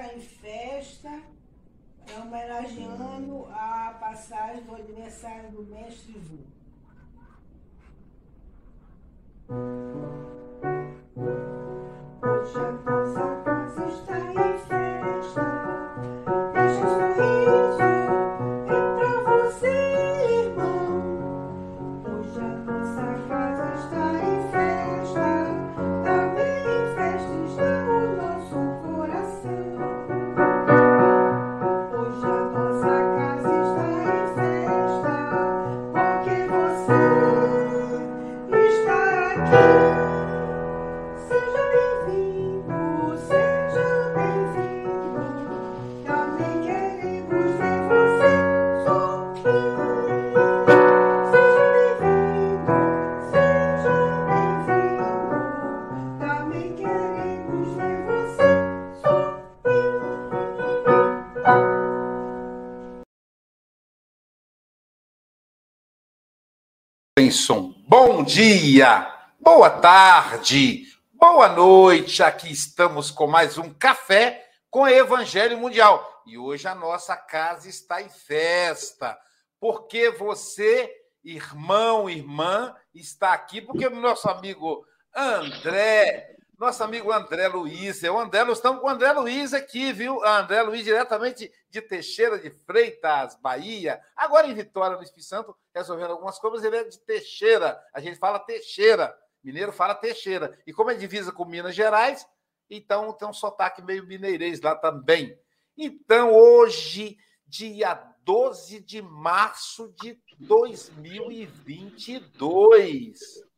está em festa, homenageando a passagem do aniversário do mestre Vu. Hoje bom dia, boa tarde, boa noite. Aqui estamos com mais um café com Evangelho Mundial. E hoje a nossa casa está em festa, porque você, irmão, irmã, está aqui, porque o nosso amigo André, nosso amigo André Luiz, é o André, nós estamos com o André Luiz aqui, viu? André Luiz, diretamente de Teixeira de Freitas, Bahia. Agora em Vitória, no Espírito Santo, resolvendo algumas coisas, ele é de Teixeira. A gente fala Teixeira. Mineiro fala Teixeira. E como é divisa com Minas Gerais, então tem um sotaque meio mineirês lá também. Então, hoje, dia 12 de março de 2022.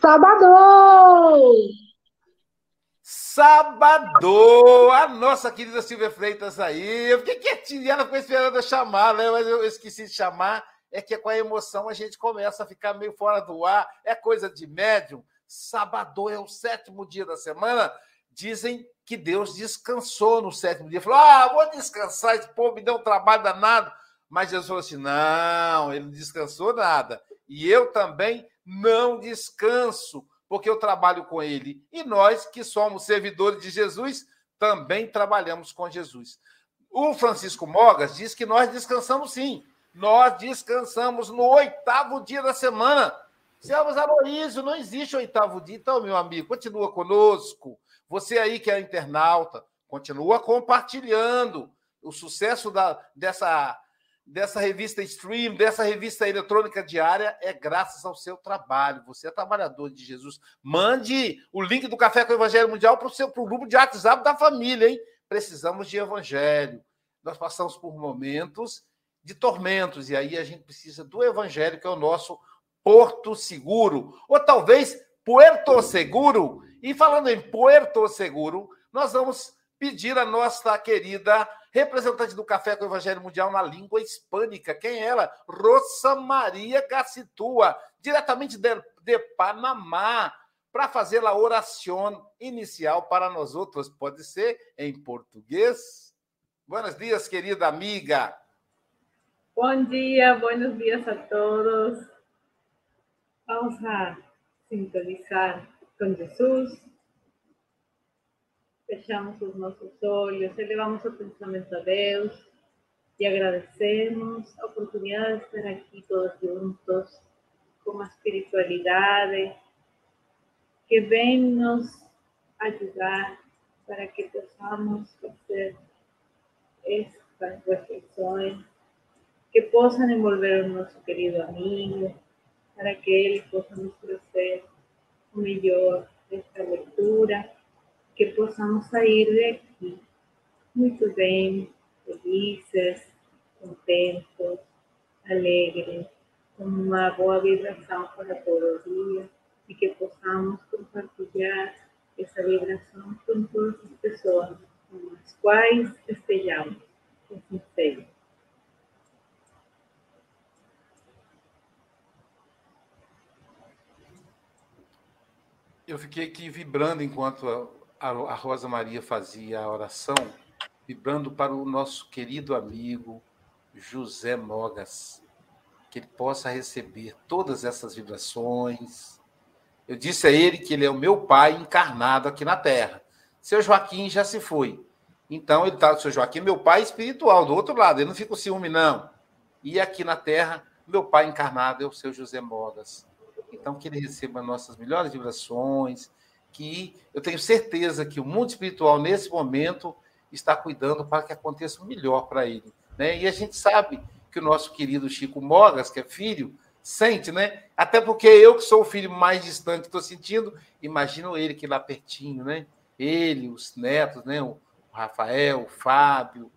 Sábado! Sábado! A nossa querida Silvia Freitas aí. Eu fiquei quietinha, ela ficou esperando eu chamar, né? Mas eu esqueci de chamar. É que com a emoção a gente começa a ficar meio fora do ar. É coisa de médium. Sábado é o sétimo dia da semana. Dizem que Deus descansou no sétimo dia. Falou: ah, vou descansar, esse povo me deu um trabalho danado. Mas Jesus falou assim: não, ele não descansou nada. E eu também não descanso, porque eu trabalho com ele. E nós, que somos servidores de Jesus, também trabalhamos com Jesus. O Francisco Mogas diz que nós descansamos sim. Nós descansamos no oitavo dia da semana. Selvas Aloísio, não existe oitavo dia. Então, meu amigo, continua conosco. Você aí que é internauta, continua compartilhando o sucesso da, dessa dessa revista Stream, dessa revista eletrônica diária, é graças ao seu trabalho. Você é trabalhador de Jesus. Mande o link do Café com o Evangelho Mundial para o seu pro grupo de WhatsApp da família, hein? Precisamos de evangelho. Nós passamos por momentos de tormentos, e aí a gente precisa do evangelho, que é o nosso porto seguro. Ou talvez Puerto Seguro. E falando em Puerto Seguro, nós vamos pedir a nossa querida representante do Café com o Evangelho Mundial na língua hispânica. Quem é ela? Rosa Maria Gacitua, diretamente de, de Panamá, para fazer a oração inicial para nós outros. Pode ser em português? Buenos dias, querida amiga. Bom dia, buenos dias a todos. Vamos a sintonizar com Jesus. Fechamos os nossos olhos, elevamos o pensamento a Deus e agradecemos a oportunidade de estar aqui todos juntos com a espiritualidade que vem nos ajudar para que possamos fazer estas reflexões que possam envolver o nosso querido amigo, para que ele possa nos trazer o melhor desta leitura que possamos sair daqui muito bem, felizes, contentos, alegres, com uma boa vibração para todo o dia e que possamos compartilhar essa vibração com todas as pessoas com as quais estejamos. Assim seja. Eu fiquei aqui vibrando enquanto a, Rosa Maria fazia a oração, vibrando para o nosso querido amigo José Mogas, que ele possa receber todas essas vibrações. Eu disse a ele que ele é o meu pai encarnado aqui na Terra. Seu Joaquim já se foi. Então ele está, seu Joaquim, meu pai espiritual, do outro lado, ele não fica com ciúme, não. E aqui na terra, meu pai encarnado é o seu José Mogas. Então, que ele receba nossas melhores vibrações, que eu tenho certeza que o mundo espiritual, nesse momento, está cuidando para que aconteça o melhor para ele. Né? E a gente sabe que o nosso querido Chico Mogas, que é filho, sente, né? Até porque eu, que sou o filho mais distante, estou sentindo, imagino ele que lá pertinho, né? Ele, os netos, né? O Rafael, o Fábio,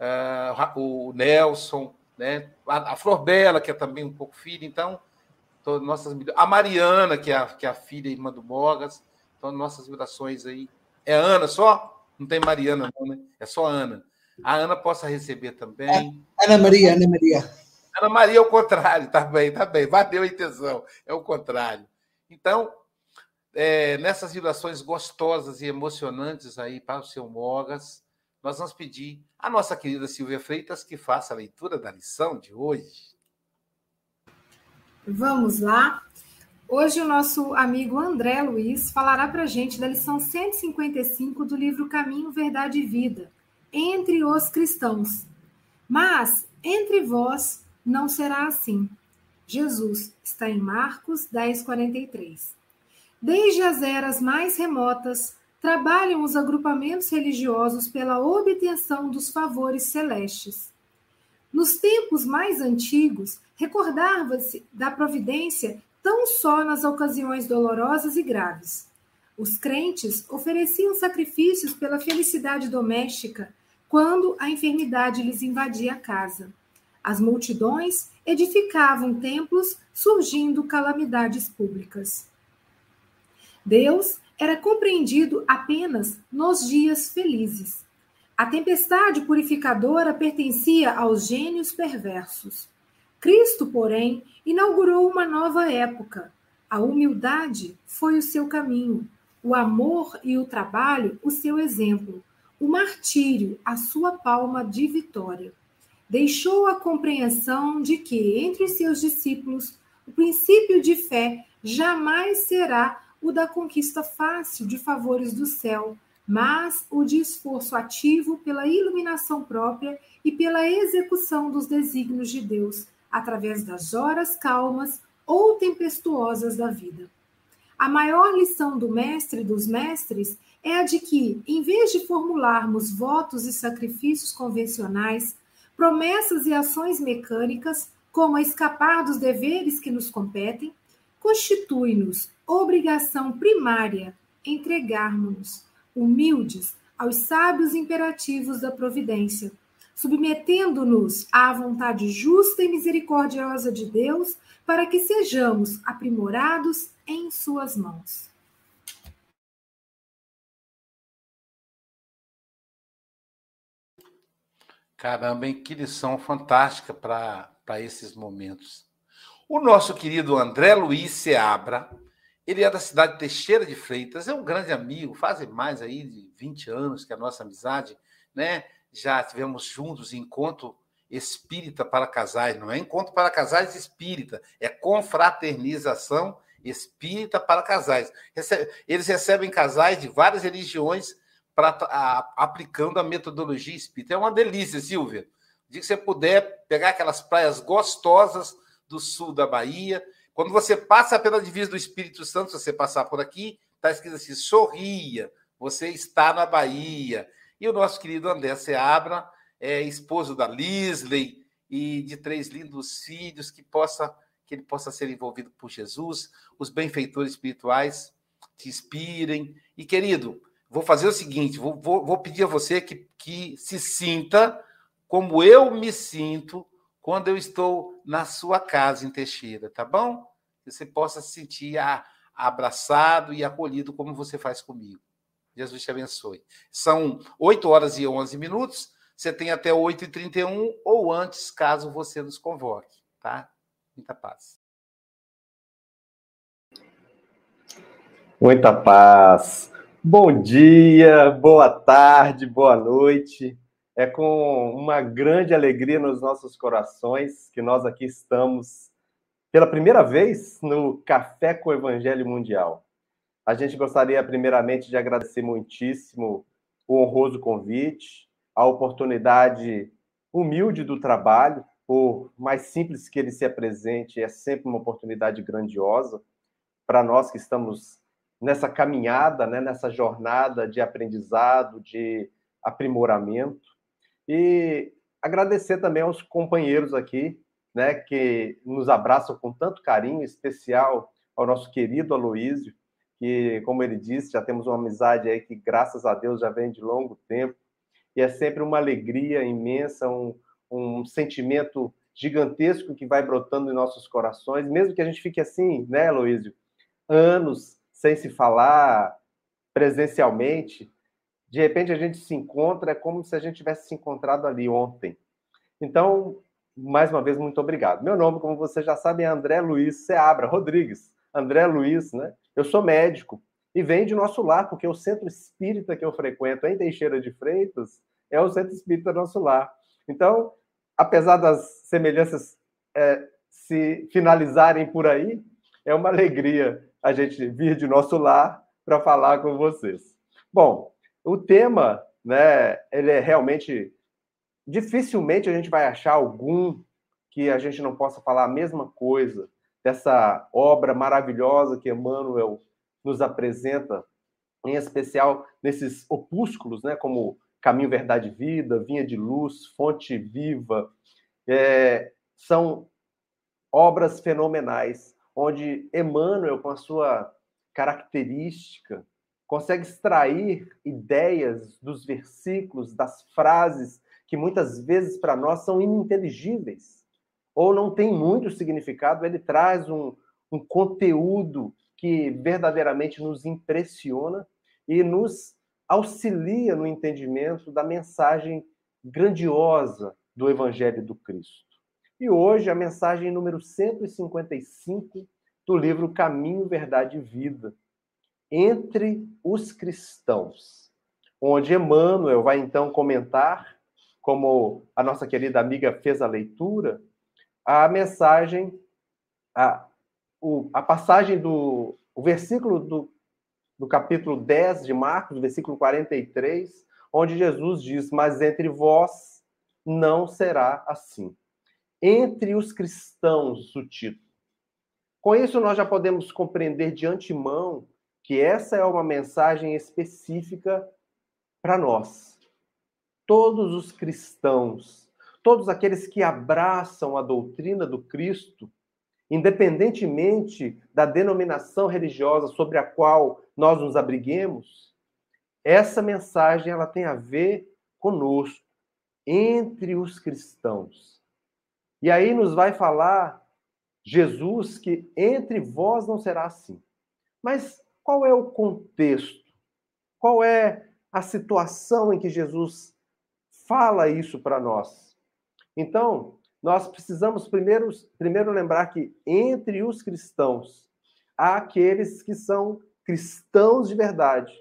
uh, o Nelson, né? A, a Flor Bela, que é também um pouco filha, então, nossas a Mariana, que é a, que é a filha irmã do Mogas, então nossas vibrações aí. É Ana só? Não tem Mariana, não, né? É só Ana. A Ana possa receber também. É, Ana Maria, Ana Maria. Ana Maria é o contrário, tá bem, tá bem. Bateu a intenção, é o contrário. Então, é, nessas vibrações gostosas e emocionantes aí para o seu Mogas, nós vamos pedir à nossa querida Silvia Freitas que faça a leitura da lição de hoje. Vamos lá. Hoje o nosso amigo André Luiz falará para a gente da lição 155 do livro Caminho, Verdade e Vida, entre os cristãos. Mas entre vós não será assim. Jesus está em Marcos 10, 43. Desde as eras mais remotas, trabalham os agrupamentos religiosos pela obtenção dos favores celestes. Nos tempos mais antigos, recordava-se da providência tão só nas ocasiões dolorosas e graves. Os crentes ofereciam sacrifícios pela felicidade doméstica quando a enfermidade lhes invadia a casa. As multidões edificavam templos, surgindo calamidades públicas. Deus era compreendido apenas nos dias felizes. A tempestade purificadora pertencia aos gênios perversos. Cristo, porém, inaugurou uma nova época. A humildade foi o seu caminho, o amor e o trabalho o seu exemplo, o martírio a sua palma de vitória. Deixou a compreensão de que, entre seus discípulos, o princípio de fé jamais será o da conquista fácil de favores do céu, mas o de esforço ativo pela iluminação própria e pela execução dos desígnios de Deus, através das horas calmas ou tempestuosas da vida. A maior lição do mestre dos mestres é a de que, em vez de formularmos votos e sacrifícios convencionais, promessas e ações mecânicas, como a escapar dos deveres que nos competem, constitui-nos obrigação primária entregarmos-nos humildes aos sábios imperativos da providência, submetendo-nos à vontade justa e misericordiosa de Deus, para que sejamos aprimorados em suas mãos. Caramba, hein? que lição fantástica para esses momentos. O nosso querido André Luiz Seabra, ele é da cidade de Teixeira de Freitas, é um grande amigo, fazem mais aí de 20 anos que a nossa amizade, né? Já tivemos juntos encontro espírita para casais, não é encontro para casais espírita, é confraternização espírita para casais. Eles recebem casais de várias religiões pra, a, aplicando a metodologia espírita. É uma delícia, Silvia. De que você puder pegar aquelas praias gostosas do sul da Bahia, quando você passa pela divisa do Espírito Santo, se você passar por aqui, está escrito assim: sorria, você está na Bahia. E o nosso querido André Seabra é esposo da Lisley e de três lindos filhos, que possa que ele possa ser envolvido por Jesus, os benfeitores espirituais te inspirem. E, querido, vou fazer o seguinte: vou, vou, vou pedir a você que, que se sinta como eu me sinto quando eu estou na sua casa em Teixeira, tá bom? Que você possa se sentir abraçado e acolhido como você faz comigo. Jesus te abençoe. São 8 horas e 11 minutos. Você tem até 8 e 31 ou antes, caso você nos convoque, tá? Muita paz. Muita paz. Bom dia, boa tarde, boa noite. É com uma grande alegria nos nossos corações que nós aqui estamos pela primeira vez no Café com o Evangelho Mundial. A gente gostaria, primeiramente, de agradecer muitíssimo o honroso convite, a oportunidade humilde do trabalho, por mais simples que ele se apresente, é sempre uma oportunidade grandiosa para nós que estamos nessa caminhada, né, nessa jornada de aprendizado, de aprimoramento. E agradecer também aos companheiros aqui, né, que nos abraçam com tanto carinho, especial ao nosso querido Aloísio, que, como ele disse, já temos uma amizade aí que, graças a Deus, já vem de longo tempo. E é sempre uma alegria imensa, um, um sentimento gigantesco que vai brotando em nossos corações, mesmo que a gente fique assim, né, Aloísio, anos sem se falar presencialmente, de repente a gente se encontra, é como se a gente tivesse se encontrado ali ontem. Então, mais uma vez, muito obrigado. Meu nome, como você já sabe, é André Luiz Seabra Rodrigues. André Luiz, né? Eu sou médico e venho de nosso lar, porque o centro espírita que eu frequento em Teixeira de Freitas é o centro espírita nosso lar. Então, apesar das semelhanças é, se finalizarem por aí, é uma alegria a gente vir de nosso lar para falar com vocês. Bom, o tema, né, ele é realmente dificilmente a gente vai achar algum que a gente não possa falar a mesma coisa dessa obra maravilhosa que Emmanuel nos apresenta, em especial nesses opúsculos, né, como Caminho, Verdade e Vida, Vinha de Luz, Fonte Viva, é, são obras fenomenais, onde Emmanuel, com a sua característica, consegue extrair ideias dos versículos, das frases que muitas vezes para nós são ininteligíveis ou não tem muito significado, ele traz um, um conteúdo que verdadeiramente nos impressiona e nos auxilia no entendimento da mensagem grandiosa do Evangelho do Cristo. E hoje a mensagem número 155 do livro Caminho, Verdade e Vida, entre os cristãos, onde Emmanuel vai então comentar como a nossa querida amiga fez a leitura, a mensagem, a, o, a passagem do o versículo do, do capítulo 10 de Marcos, versículo 43, onde Jesus diz: Mas entre vós não será assim. Entre os cristãos, o título. Com isso, nós já podemos compreender de antemão que essa é uma mensagem específica para nós todos os cristãos, todos aqueles que abraçam a doutrina do Cristo, independentemente da denominação religiosa sobre a qual nós nos abriguemos, essa mensagem ela tem a ver conosco, entre os cristãos. E aí nos vai falar Jesus que entre vós não será assim. Mas qual é o contexto? Qual é a situação em que Jesus fala isso para nós. Então, nós precisamos primeiro, primeiro lembrar que entre os cristãos há aqueles que são cristãos de verdade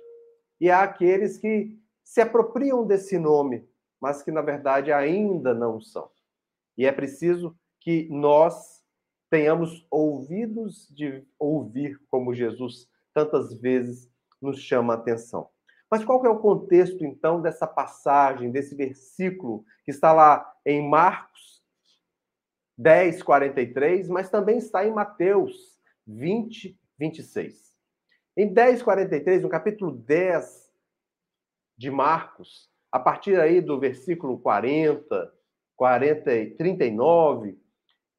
e há aqueles que se apropriam desse nome, mas que na verdade ainda não são. E é preciso que nós tenhamos ouvidos de ouvir como Jesus tantas vezes nos chama a atenção. Mas qual é o contexto, então, dessa passagem, desse versículo que está lá em Marcos 10, 43, mas também está em Mateus 20, 26. Em 10, 43, no capítulo 10 de Marcos, a partir aí do versículo 40, 40 e 39,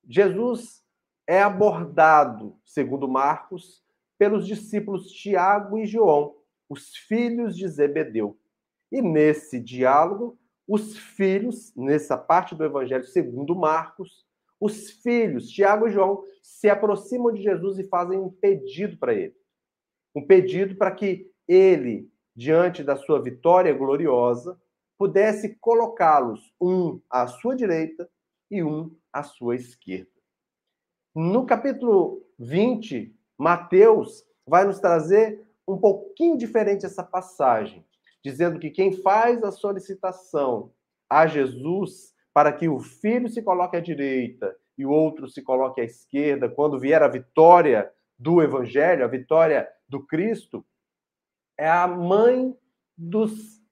Jesus é abordado, segundo Marcos, pelos discípulos Tiago e João os filhos de Zebedeu. E nesse diálogo, os filhos, nessa parte do Evangelho segundo Marcos, os filhos, Tiago e João, se aproximam de Jesus e fazem um pedido para ele. Um pedido para que ele, diante da sua vitória gloriosa, pudesse colocá-los um à sua direita e um à sua esquerda. No capítulo 20, Mateus vai nos trazer um pouquinho diferente essa passagem, dizendo que quem faz a solicitação a Jesus para que o filho se coloque à direita e o outro se coloque à esquerda, quando vier a vitória do evangelho, a vitória do Cristo, é a mãe dos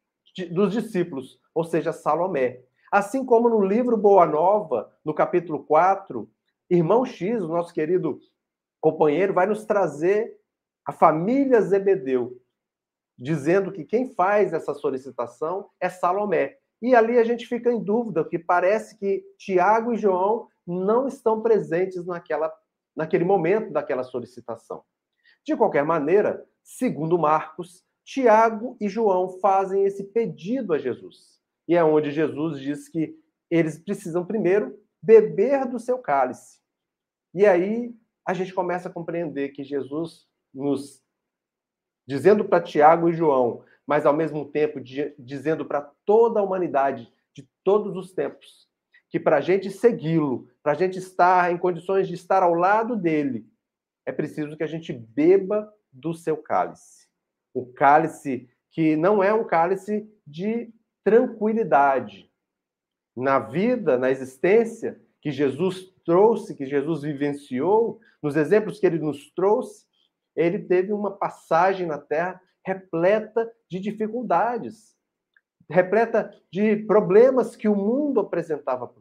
dos discípulos, ou seja, Salomé. Assim como no livro Boa Nova, no capítulo 4, irmão X, o nosso querido companheiro, vai nos trazer a família Zebedeu, dizendo que quem faz essa solicitação é Salomé. E ali a gente fica em dúvida, porque parece que Tiago e João não estão presentes naquela, naquele momento daquela solicitação. De qualquer maneira, segundo Marcos, Tiago e João fazem esse pedido a Jesus. E é onde Jesus diz que eles precisam primeiro beber do seu cálice. E aí a gente começa a compreender que Jesus nos dizendo para Tiago e João, mas ao mesmo tempo dizendo para toda a humanidade de todos os tempos, que para a gente segui-lo, para a gente estar em condições de estar ao lado dele, é preciso que a gente beba do seu cálice. O cálice que não é um cálice de tranquilidade. Na vida, na existência que Jesus trouxe, que Jesus vivenciou, nos exemplos que ele nos trouxe, ele teve uma passagem na terra repleta de dificuldades, repleta de problemas que o mundo apresentava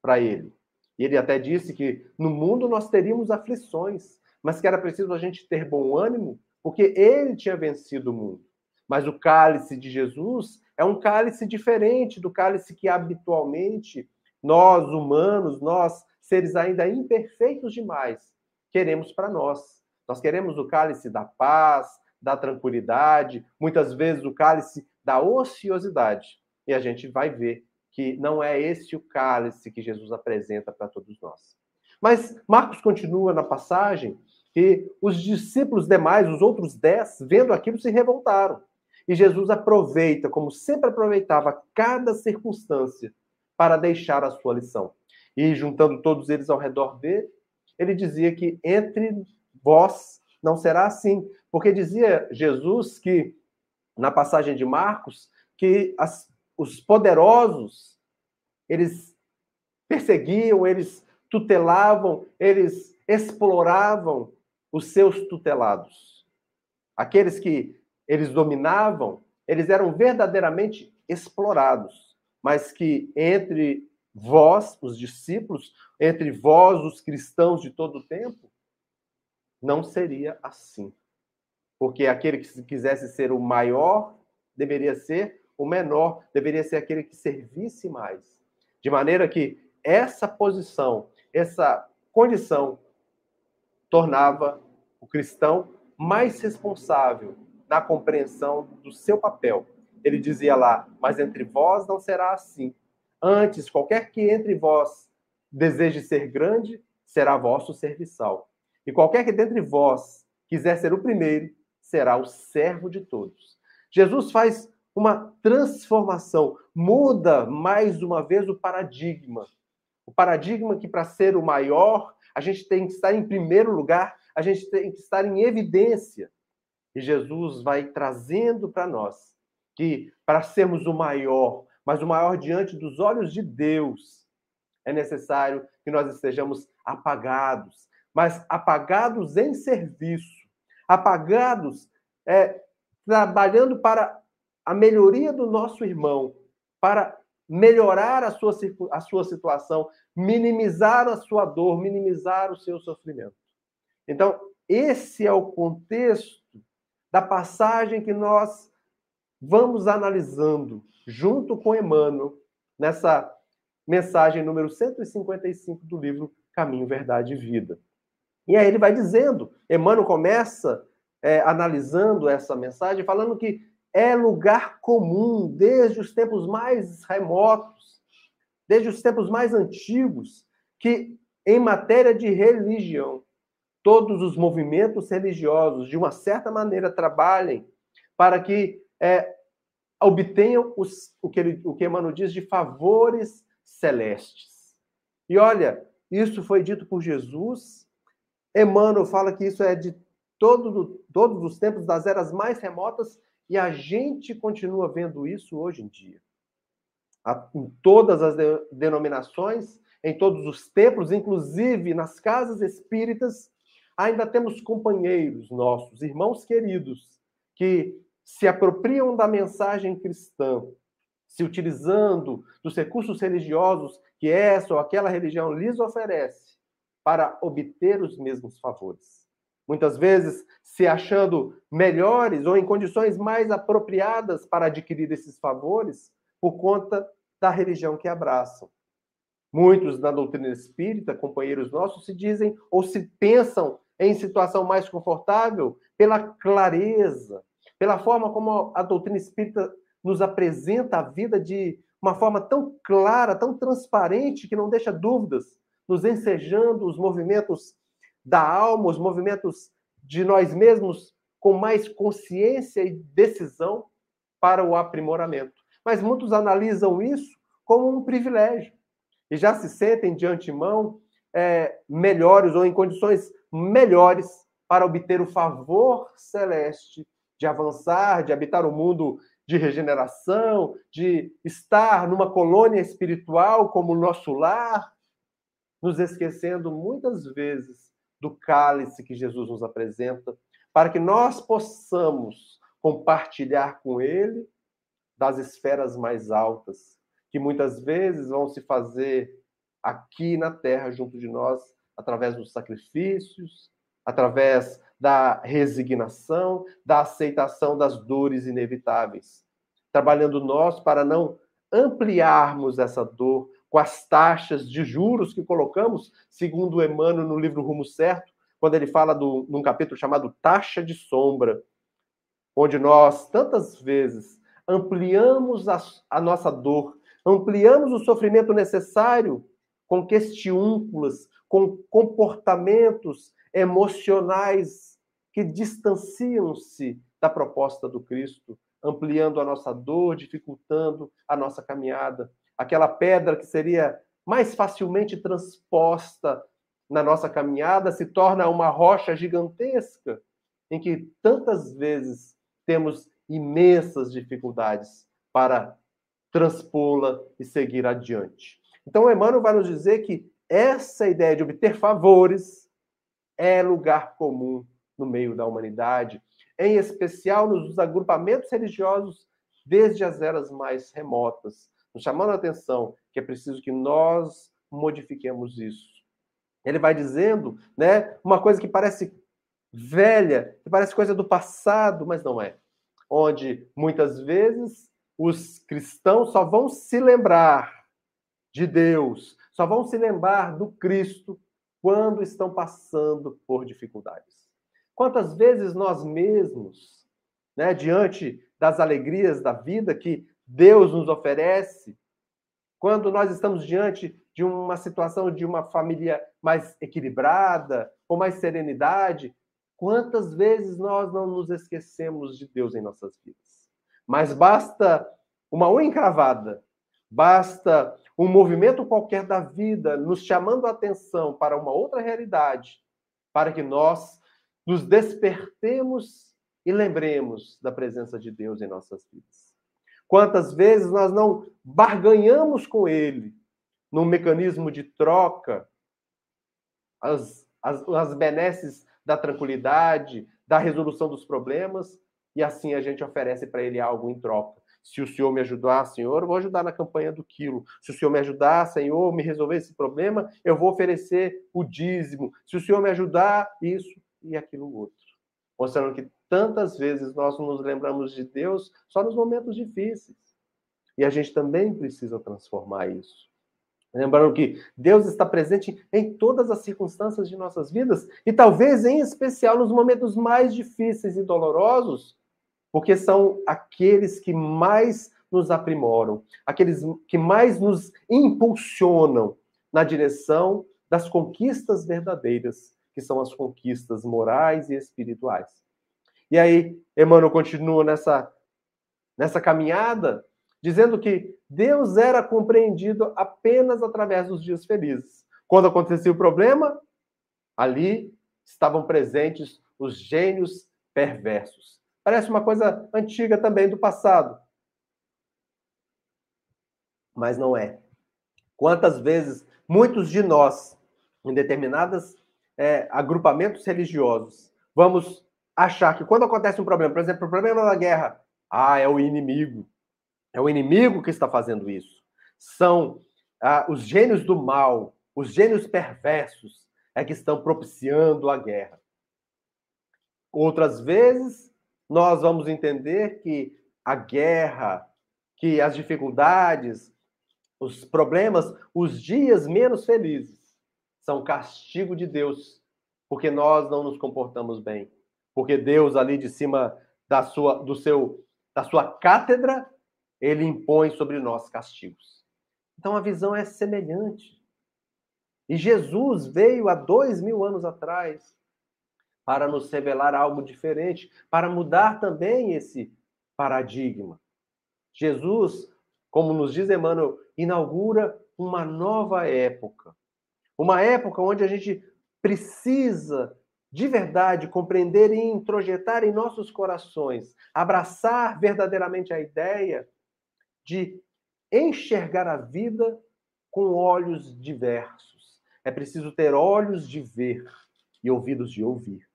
para ele. E ele até disse que no mundo nós teríamos aflições, mas que era preciso a gente ter bom ânimo, porque ele tinha vencido o mundo. Mas o cálice de Jesus é um cálice diferente do cálice que habitualmente nós, humanos, nós, seres ainda imperfeitos demais, queremos para nós. Nós queremos o cálice da paz, da tranquilidade, muitas vezes o cálice da ociosidade. E a gente vai ver que não é esse o cálice que Jesus apresenta para todos nós. Mas Marcos continua na passagem que os discípulos demais, os outros dez, vendo aquilo, se revoltaram. E Jesus aproveita, como sempre aproveitava, cada circunstância para deixar a sua lição. E juntando todos eles ao redor dele, ele dizia que entre vós não será assim. Porque dizia Jesus que, na passagem de Marcos, que as, os poderosos, eles perseguiam, eles tutelavam, eles exploravam os seus tutelados. Aqueles que eles dominavam, eles eram verdadeiramente explorados, mas que entre vós, os discípulos, entre vós, os cristãos de todo o tempo, não seria assim. Porque aquele que quisesse ser o maior deveria ser o menor, deveria ser aquele que servisse mais. De maneira que essa posição, essa condição tornava o cristão mais responsável na compreensão do seu papel. Ele dizia lá: Mas entre vós não será assim. Antes, qualquer que entre vós deseje ser grande, será vosso serviçal. E qualquer que dentre vós quiser ser o primeiro, será o servo de todos. Jesus faz uma transformação, muda mais uma vez o paradigma. O paradigma que para ser o maior, a gente tem que estar em primeiro lugar, a gente tem que estar em evidência. E Jesus vai trazendo para nós que para sermos o maior, mas o maior diante dos olhos de Deus, é necessário que nós estejamos apagados, mas apagados em serviço, apagados é, trabalhando para a melhoria do nosso irmão, para melhorar a sua, a sua situação, minimizar a sua dor, minimizar o seu sofrimento. Então, esse é o contexto da passagem que nós vamos analisando junto com Emmanuel nessa mensagem número 155 do livro Caminho, Verdade e Vida. E aí ele vai dizendo, Emmanuel começa é, analisando essa mensagem, falando que é lugar comum desde os tempos mais remotos, desde os tempos mais antigos, que em matéria de religião, todos os movimentos religiosos, de uma certa maneira, trabalhem para que é, obtenham os, o, que ele, o que Emmanuel diz de favores celestes. E olha, isso foi dito por Jesus Emmanuel fala que isso é de todo, todos os tempos, das eras mais remotas, e a gente continua vendo isso hoje em dia. Em todas as denominações, em todos os templos, inclusive nas casas espíritas, ainda temos companheiros nossos, irmãos queridos, que se apropriam da mensagem cristã, se utilizando dos recursos religiosos que essa ou aquela religião lhes oferece para obter os mesmos favores. Muitas vezes se achando melhores ou em condições mais apropriadas para adquirir esses favores por conta da religião que abraçam. Muitos na doutrina espírita, companheiros nossos, se dizem ou se pensam em situação mais confortável pela clareza, pela forma como a doutrina espírita nos apresenta a vida de uma forma tão clara, tão transparente, que não deixa dúvidas, nos ensejando os movimentos da alma, os movimentos de nós mesmos com mais consciência e decisão para o aprimoramento. Mas muitos analisam isso como um privilégio e já se sentem de antemão é, melhores ou em condições melhores para obter o favor celeste de avançar, de habitar o mundo de regeneração, de estar numa colônia espiritual como o nosso lar, nos esquecendo muitas vezes do cálice que Jesus nos apresenta, para que nós possamos compartilhar com Ele das esferas mais altas, que muitas vezes vão se fazer aqui na terra junto de nós, através dos sacrifícios, através da resignação, da aceitação das dores inevitáveis. Trabalhando nós para não ampliarmos essa dor com as taxas de juros que colocamos, segundo Emmanuel no livro Rumo Certo, quando ele fala do, num capítulo chamado Taxa de Sombra, onde nós tantas vezes ampliamos a, a nossa dor ampliamos o sofrimento necessário com questiúnculas, com comportamentos emocionais que distanciam-se da proposta do Cristo, ampliando a nossa dor, dificultando a nossa caminhada. Aquela pedra que seria mais facilmente transposta na nossa caminhada se torna uma rocha gigantesca em que tantas vezes temos imensas dificuldades para transpô-la e seguir adiante. Então, Emmanuel vai nos dizer que essa ideia de obter favores é lugar comum no meio da humanidade, em especial nos agrupamentos religiosos desde as eras mais remotas, nos chamando a atenção que é preciso que nós modifiquemos isso. Ele vai dizendo, né, uma coisa que parece velha, que parece coisa do passado, mas não é. Onde muitas vezes os cristãos só vão se lembrar de Deus, só vão se lembrar do Cristo quando estão passando por dificuldades. Quantas vezes nós mesmos, né, diante das alegrias da vida que Deus nos oferece, quando nós estamos diante de uma situação de uma família mais equilibrada, com mais serenidade, quantas vezes nós não nos esquecemos de Deus em nossas vidas? Mas basta uma unha encravada, basta um movimento qualquer da vida nos chamando a atenção para uma outra realidade, para que nós nos despertemos e lembremos da presença de Deus em nossas vidas. Quantas vezes nós não barganhamos com Ele num mecanismo de troca as, as, as benesses da tranquilidade, da resolução dos problemas, e assim a gente oferece para ele algo em troca. Se o senhor me ajudar, senhor, eu vou ajudar na campanha do quilo. Se o senhor me ajudar, senhor, me resolver esse problema, eu vou oferecer o dízimo. Se o senhor me ajudar, isso e aquilo outro. Mostrando que tantas vezes nós nos lembramos de Deus só nos momentos difíceis. E a gente também precisa transformar isso. Lembrando que Deus está presente em todas as circunstâncias de nossas vidas e talvez em especial nos momentos mais difíceis e dolorosos, porque são aqueles que mais nos aprimoram, aqueles que mais nos impulsionam na direção das conquistas verdadeiras, que são as conquistas morais e espirituais. E aí, Emmanuel continua nessa, nessa caminhada, dizendo que Deus era compreendido apenas através dos dias felizes. Quando acontecia o problema, ali estavam presentes os gênios perversos. Parece uma coisa antiga também do passado. Mas não é. Quantas vezes muitos de nós, em determinados é, agrupamentos religiosos, vamos achar que quando acontece um problema, por exemplo, o problema da guerra, ah, é o inimigo. É o inimigo que está fazendo isso. São ah, os gênios do mal, os gênios perversos, é que estão propiciando a guerra. Outras vezes, nós vamos entender que a guerra, que as dificuldades, os problemas, os dias menos felizes são castigo de Deus, porque nós não nos comportamos bem. Porque Deus ali de cima da sua do seu da sua cátedra, ele impõe sobre nós castigos. Então a visão é semelhante. E Jesus veio há dois mil anos atrás para nos revelar algo diferente, para mudar também esse paradigma. Jesus, como nos diz Emmanuel, inaugura uma nova época. Uma época onde a gente precisa de verdade compreender e introjetar em nossos corações, abraçar verdadeiramente a ideia de enxergar a vida com olhos diversos. É preciso ter olhos de ver e ouvidos de ouvir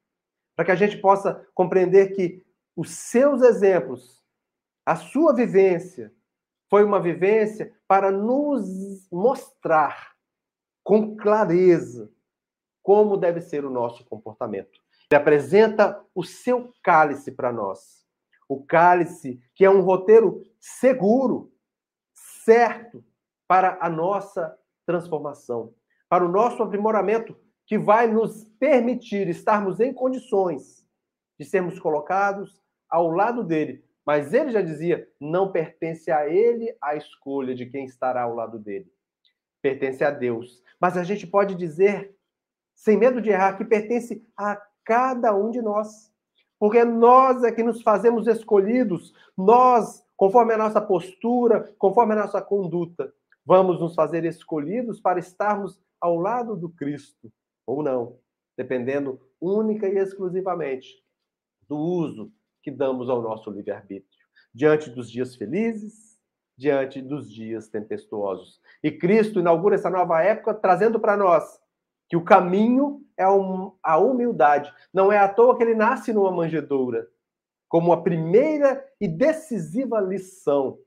para que a gente possa compreender que os seus exemplos, a sua vivência, foi uma vivência para nos mostrar com clareza como deve ser o nosso comportamento. Ele apresenta o seu cálice para nós. O cálice que é um roteiro seguro, certo para a nossa transformação, para o nosso aprimoramento, que vai nos permitir estarmos em condições de sermos colocados ao lado dele. Mas ele já dizia: não pertence a ele a escolha de quem estará ao lado dele. Pertence a Deus. Mas a gente pode dizer, sem medo de errar, que pertence a cada um de nós. Porque nós é que nos fazemos escolhidos, nós, conforme a nossa postura, conforme a nossa conduta, vamos nos fazer escolhidos para estarmos ao lado do Cristo ou não, dependendo única e exclusivamente do uso que damos ao nosso livre-arbítrio, diante dos dias felizes, diante dos dias tempestuosos. E Cristo inaugura essa nova época trazendo para nós que o caminho é a humildade. Não é à toa que ele nasce numa manjedoura, como a primeira e decisiva lição,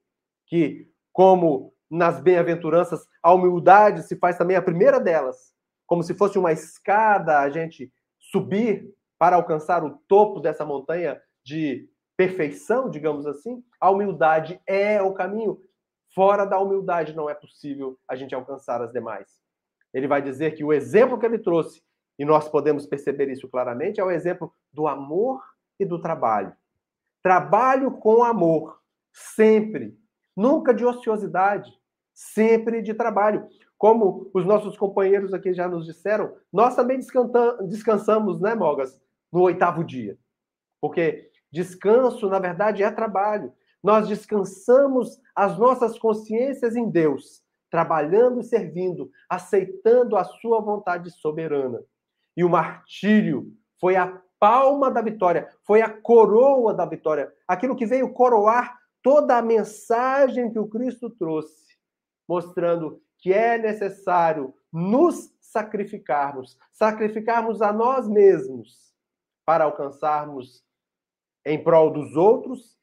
que, como nas bem-aventuranças, a humildade se faz também a primeira delas, como se fosse uma escada a gente subir para alcançar o topo dessa montanha de perfeição, digamos assim, a humildade é o caminho. Fora da humildade não é possível a gente alcançar as demais. Ele vai dizer que o exemplo que ele trouxe, e nós podemos perceber isso claramente, é o exemplo do amor e do trabalho. Trabalho com amor, sempre. Nunca de ociosidade, sempre de trabalho como os nossos companheiros aqui já nos disseram, nós também descansamos, né, Mogas, no oitavo dia. Porque descanso, na verdade, é trabalho. Nós descansamos as nossas consciências em Deus, trabalhando e servindo, aceitando a sua vontade soberana. E o martírio foi a palma da vitória, foi a coroa da vitória, aquilo que veio coroar toda a mensagem que o Cristo trouxe, mostrando que é necessário nos sacrificarmos, sacrificarmos a nós mesmos para alcançarmos em prol dos outros,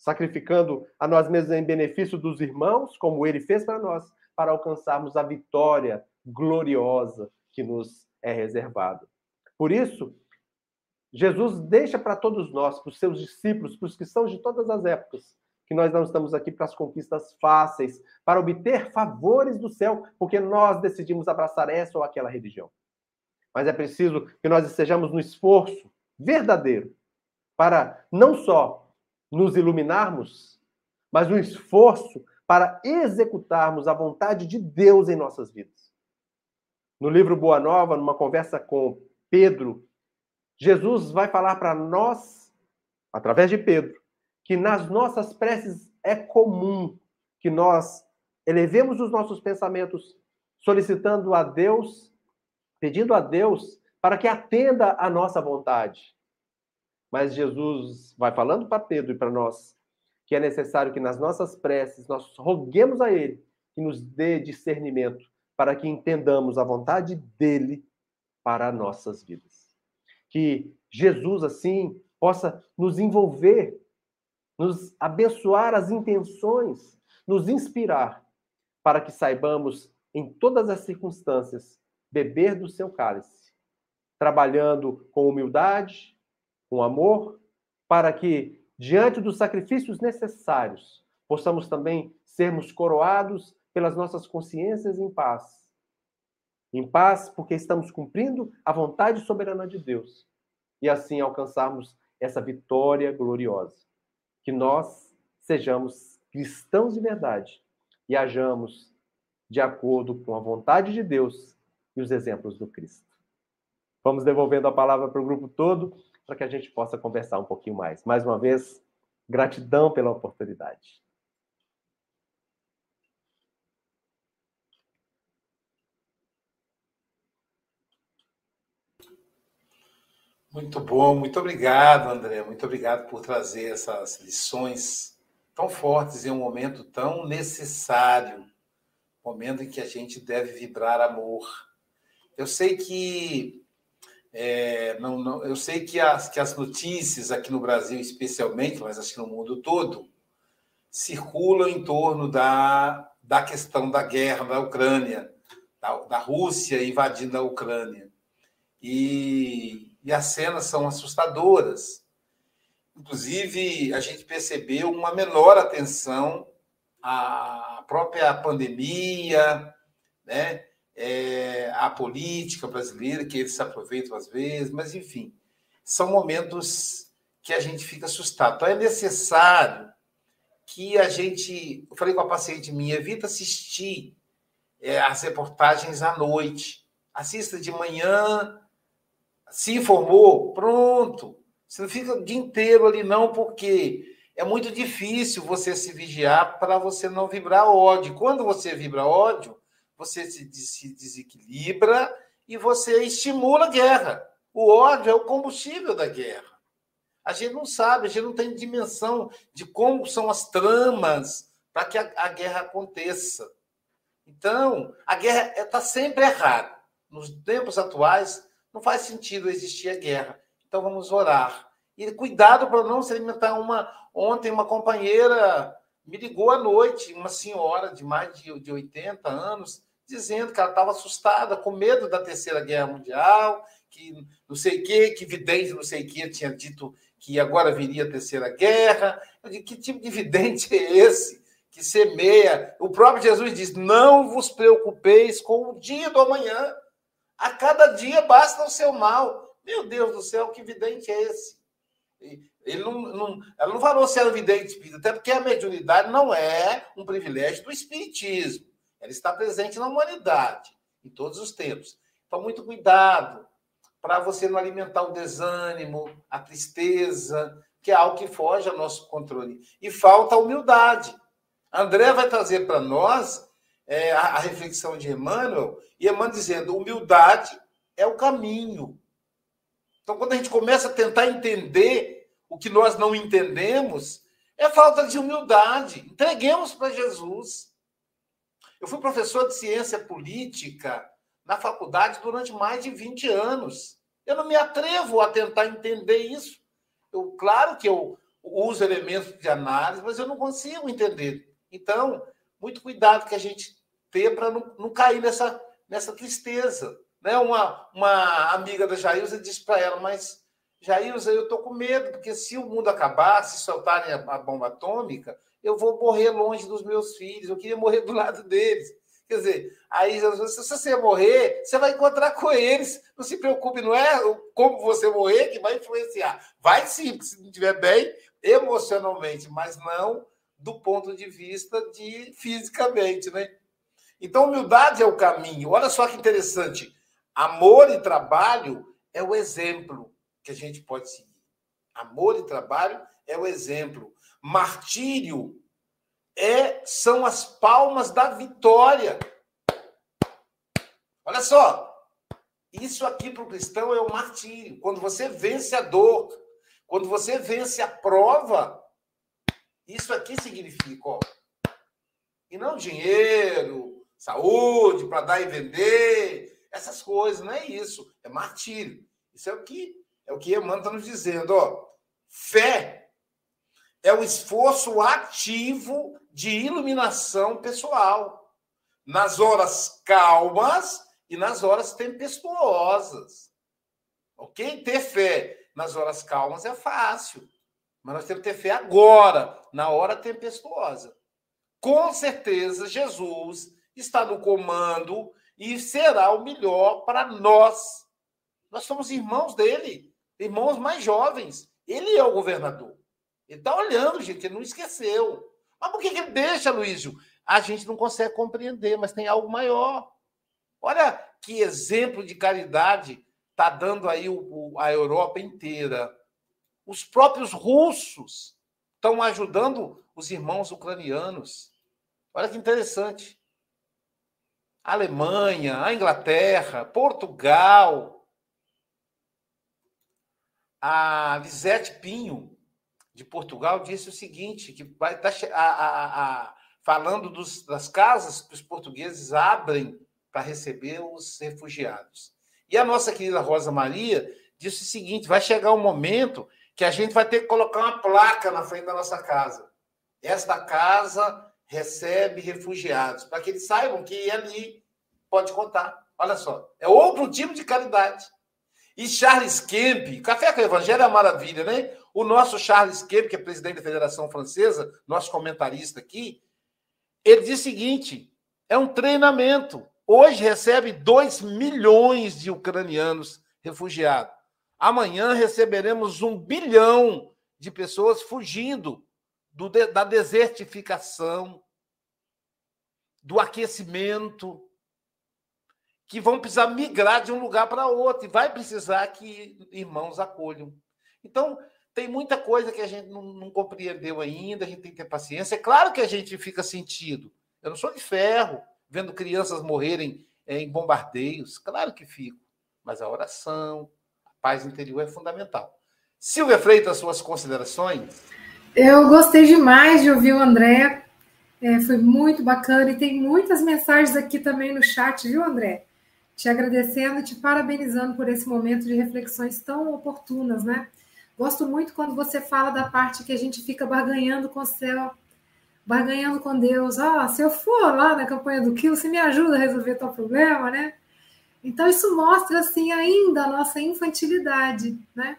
sacrificando a nós mesmos em benefício dos irmãos, como ele fez para nós, para alcançarmos a vitória gloriosa que nos é reservada. Por isso, Jesus deixa para todos nós, para os seus discípulos, para os que são de todas as épocas, que nós não estamos aqui para as conquistas fáceis, para obter favores do céu, porque nós decidimos abraçar essa ou aquela religião. Mas é preciso que nós estejamos no esforço verdadeiro para não só nos iluminarmos, mas no esforço para executarmos a vontade de Deus em nossas vidas. No livro Boa Nova, numa conversa com Pedro, Jesus vai falar para nós, através de Pedro, que nas nossas preces é comum que nós elevemos os nossos pensamentos solicitando a Deus, pedindo a Deus para que atenda a nossa vontade. Mas Jesus vai falando para Pedro e para nós que é necessário que nas nossas preces nós roguemos a Ele que nos dê discernimento para que entendamos a vontade dele para nossas vidas. Que Jesus, assim, possa nos envolver, nos abençoar as intenções, nos inspirar, para que saibamos, em todas as circunstâncias, beber do seu cálice, trabalhando com humildade, com amor, para que, diante dos sacrifícios necessários, possamos também sermos coroados pelas nossas consciências em paz. Em paz, porque estamos cumprindo a vontade soberana de Deus e assim alcançarmos essa vitória gloriosa. Que nós sejamos cristãos de verdade e hajamos de acordo com a vontade de Deus e os exemplos do Cristo. Vamos devolvendo a palavra para o grupo todo para que a gente possa conversar um pouquinho mais. Mais uma vez, gratidão pela oportunidade. Muito bom, muito obrigado, André. Muito obrigado por trazer essas lições tão fortes em um momento tão necessário momento em que a gente deve vibrar amor. Eu sei que é, não, não, eu sei que as, que as notícias aqui no Brasil, especialmente, mas acho que no mundo todo, circulam em torno da, da questão da guerra na Ucrânia, da, da Rússia invadindo a Ucrânia. E e as cenas são assustadoras. Inclusive, a gente percebeu uma menor atenção à própria pandemia, né? É, à política brasileira, que eles se aproveitam às vezes, mas enfim, são momentos que a gente fica assustado. Então, é necessário que a gente. Eu falei com a paciente minha, evita assistir é, as reportagens à noite. Assista de manhã, se informou, pronto. Você não fica o dia inteiro ali, não, porque é muito difícil você se vigiar para você não vibrar ódio. Quando você vibra ódio, você se, se desequilibra e você estimula a guerra. O ódio é o combustível da guerra. A gente não sabe, a gente não tem dimensão de como são as tramas para que a, a, guerra aconteça. Então, a guerra está sempre errada. Nos tempos atuais, não faz sentido existir a guerra. Então vamos orar. E cuidado para não se alimentar uma. Ontem, uma companheira me ligou à noite, uma senhora de mais de, de 80 anos, dizendo que ela estava assustada, com medo da Terceira Guerra Mundial, que não sei o quê, que vidente não sei o quê tinha dito que agora viria a Terceira Guerra. Eu digo, que tipo de vidente é esse que semeia? O próprio Jesus diz: não vos preocupeis com o dia do amanhã a cada dia basta o seu mal. Meu Deus do céu, que vidente é esse? Ele não, não, ela não falou se era vidente espírita, até porque a mediunidade não é um privilégio do espiritismo. Ela está presente na humanidade, em todos os tempos. Então, muito cuidado para você não alimentar o desânimo, a tristeza, que é algo que foge ao nosso controle. E falta a humildade. André vai trazer para nós é, a, a, reflexão de Emmanuel, e Emmanuel dizendo: humildade é o caminho. Então, quando a gente começa a tentar entender o que nós não entendemos, é falta de humildade. Entreguemos para Jesus. Eu fui professor de ciência política na faculdade durante mais de 20 anos. Eu não me atrevo a tentar entender isso. Eu, claro que eu uso elementos de análise, mas eu não consigo entender. Então, muito cuidado que a gente ter para não, não cair nessa, nessa tristeza. Né? Uma, uma amiga da Jailza disse para ela, mas Jailza, eu estou com medo, porque se o mundo acabar, se soltarem a, a bomba atômica, eu vou morrer longe dos meus filhos, eu queria morrer do lado deles. Quer dizer, aí se você morrer, você vai encontrar com eles. Não se preocupe, não é como você morrer que vai influenciar. Vai sim, se não estiver bem emocionalmente, mas não do ponto de vista de fisicamente, né? Então, humildade é o caminho. Olha só que interessante. Amor e trabalho é o exemplo que a gente pode seguir. Amor e trabalho é o exemplo. Martírio é são as palmas da vitória. Olha só. Isso aqui para o cristão é o martírio. Quando você vence a dor, quando você vence a prova, isso aqui significa, ó, e não dinheiro, saúde, para dar e vender, essas coisas, não é isso. É martírio. Isso é o que É o que Emmanuel está nos dizendo. Ó. Fé é o esforço ativo de iluminação pessoal nas horas calmas e nas horas tempestuosas. Ok? Ter fé nas horas calmas é fácil, mas nós temos que ter fé agora, na hora tempestuosa. Com certeza, Jesus está no comando e será o melhor para nós. Nós somos irmãos dele, irmãos mais jovens. Ele é o governador. Ele está olhando, gente, ele não esqueceu. Mas por que, que ele deixa, Luísio? A gente não consegue compreender, mas tem algo maior. Olha que exemplo de caridade está dando aí o, o, a Europa inteira. Os próprios russos estão ajudando os irmãos ucranianos. Olha que interessante. A Alemanha, a Inglaterra, Portugal. A Lisete Pinho, de Portugal, disse o seguinte: que vai tá, a, a, a, falando dos, das casas que os portugueses abrem para receber os refugiados. E a nossa querida Rosa Maria disse o seguinte: vai chegar um momento que a gente vai ter que colocar uma placa na frente da nossa casa. Esta casa recebe refugiados, para que eles saibam que ali pode contar. Olha só, é outro tipo de caridade. E Charles Kemp, Café com o Evangelho é uma maravilha, né? O nosso Charles Kemp, que é presidente da Federação Francesa, nosso comentarista aqui, ele diz o seguinte: é um treinamento. Hoje recebe 2 milhões de ucranianos refugiados. Amanhã receberemos um bilhão de pessoas fugindo do, da desertificação, do aquecimento, que vão precisar migrar de um lugar para outro e vai precisar que irmãos acolham. Então, tem muita coisa que a gente não, não, compreendeu ainda, a gente tem que ter paciência. É claro que a gente fica sentido. Eu não sou de ferro, vendo crianças morrerem é, em bombardeios. Claro que fico. Mas a oração, a paz interior é fundamental. Silvia Freitas, suas considerações? Eu gostei demais de ouvir o André. É, foi muito bacana e tem muitas mensagens aqui também no chat, viu, André? Te agradecendo e te parabenizando por esse momento de reflexões tão oportunas, né? Gosto muito quando você fala da parte que a gente fica barganhando com o céu, barganhando com Deus. Ah, se eu for lá na campanha do Quilo, você me ajuda a resolver teu problema, né? Então, isso mostra, assim, ainda a nossa infantilidade, né?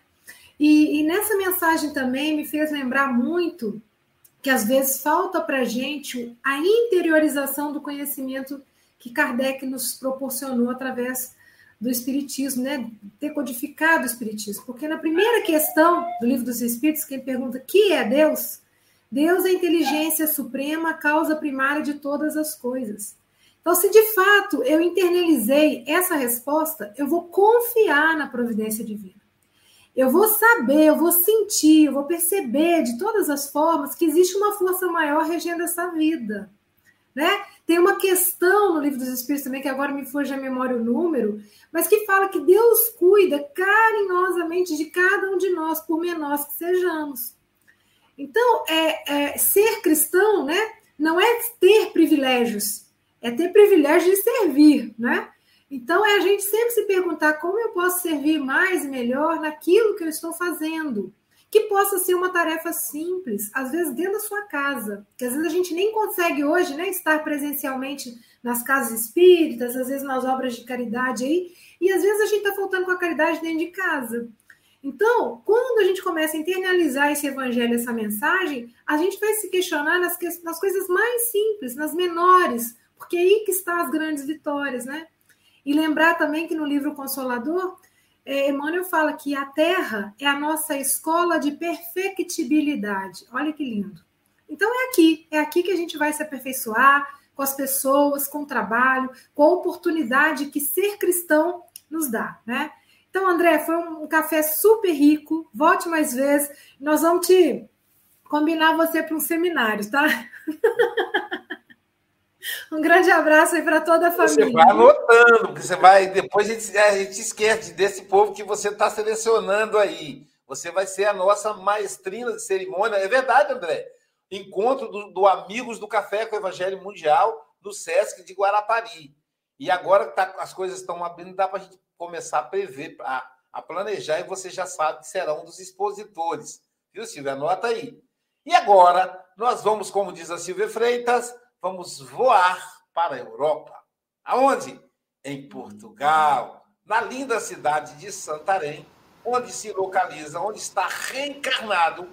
E, e nessa mensagem também me fez lembrar muito que às vezes falta para a gente a interiorização do conhecimento que Kardec nos proporcionou através do Espiritismo, né? Ter codificado o Espiritismo. Porque na primeira questão do Livro dos Espíritos, que ele pergunta que é Deus, Deus é a inteligência suprema, a causa primária de todas as coisas. Então, se de fato eu internalizei essa resposta, eu vou confiar na providência divina eu vou saber, eu vou sentir, eu vou perceber de todas as formas que existe uma força maior regendo essa vida. Né? Tem uma questão no livro dos Espíritos também, que agora me foge a memória o número, mas que fala que Deus cuida carinhosamente de cada um de nós, por menores que sejamos. Então, é, é, ser cristão né, não é ter privilégios, é ter privilégio de servir. Né? Então, é a gente sempre se perguntar como eu posso servir mais e melhor naquilo que eu estou fazendo. Que possa ser uma tarefa simples, às vezes dentro da sua casa, que às vezes a gente nem consegue hoje né, estar presencialmente nas casas espíritas, às vezes nas obras de caridade aí, e às vezes a gente está faltando com a caridade dentro de casa. Então, quando a gente começa a internalizar esse evangelho, essa mensagem, a gente vai se questionar nas, nas coisas mais simples, nas menores, porque é aí que estão as grandes vitórias, né? E lembrar também que no livro Consolador, é, Emmanuel fala que a Terra é a nossa escola de perfectibilidade. Olha que lindo. Então é aqui, é aqui que a gente vai se aperfeiçoar com as pessoas, com o trabalho, com a oportunidade que ser cristão nos dá, né? Então, André, foi um café super rico. Volte mais vezes. Nós vamos te combinar você para um seminário, tá? Um grande abraço aí para toda a família. Você vai anotando, porque você vai. Depois a gente, a gente esquece desse povo que você está selecionando aí. Você vai ser a nossa maestrina de cerimônia. É verdade, André. Encontro do, do Amigos do Café com o Evangelho Mundial do SESC de Guarapari. E agora que tá, as coisas estão abrindo, dá para a gente começar a prever, a, a planejar e você já sabe que será um dos expositores. Viu, Silvia? Anota aí. E agora, nós vamos, como diz a Silvia Freitas, vamos voar para a Europa. Aonde? Em Portugal, na linda cidade de Santarém, onde se localiza, onde está reencarnado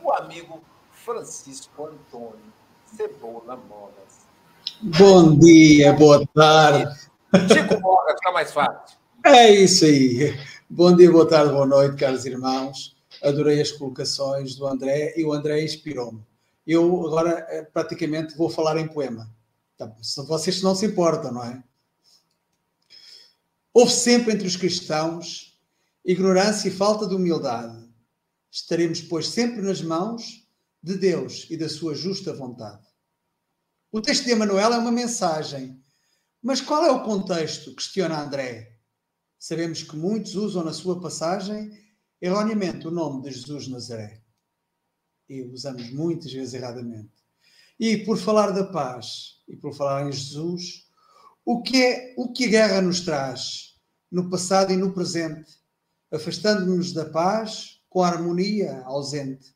o amigo Francisco Antônio Cebola Molas. Bom dia, boa tarde. Chico Moga, fica mais fácil. É isso aí. Bom dia, boa tarde, boa noite, caros irmãos. Adorei as colocações do André e o André inspirou-me. Eu agora eh, praticamente vou falar em poema. Tá, se vocês não se importam, não é? Houve sempre entre os cristãos ignorância e falta de humildade. Estaremos, pois, sempre nas mãos de Deus e da sua justa vontade. O texto de Emanuel é uma mensagem. Mas qual é o contexto? Questiona André. Sabemos que muitos usam na sua passagem erroneamente o nome de Jesus Nazaré. E usamos muitas vezes erradamente. E por falar da paz e por falar em Jesus, o que é o que a guerra nos traz no passado e no presente, afastando-nos da paz com a harmonia ausente.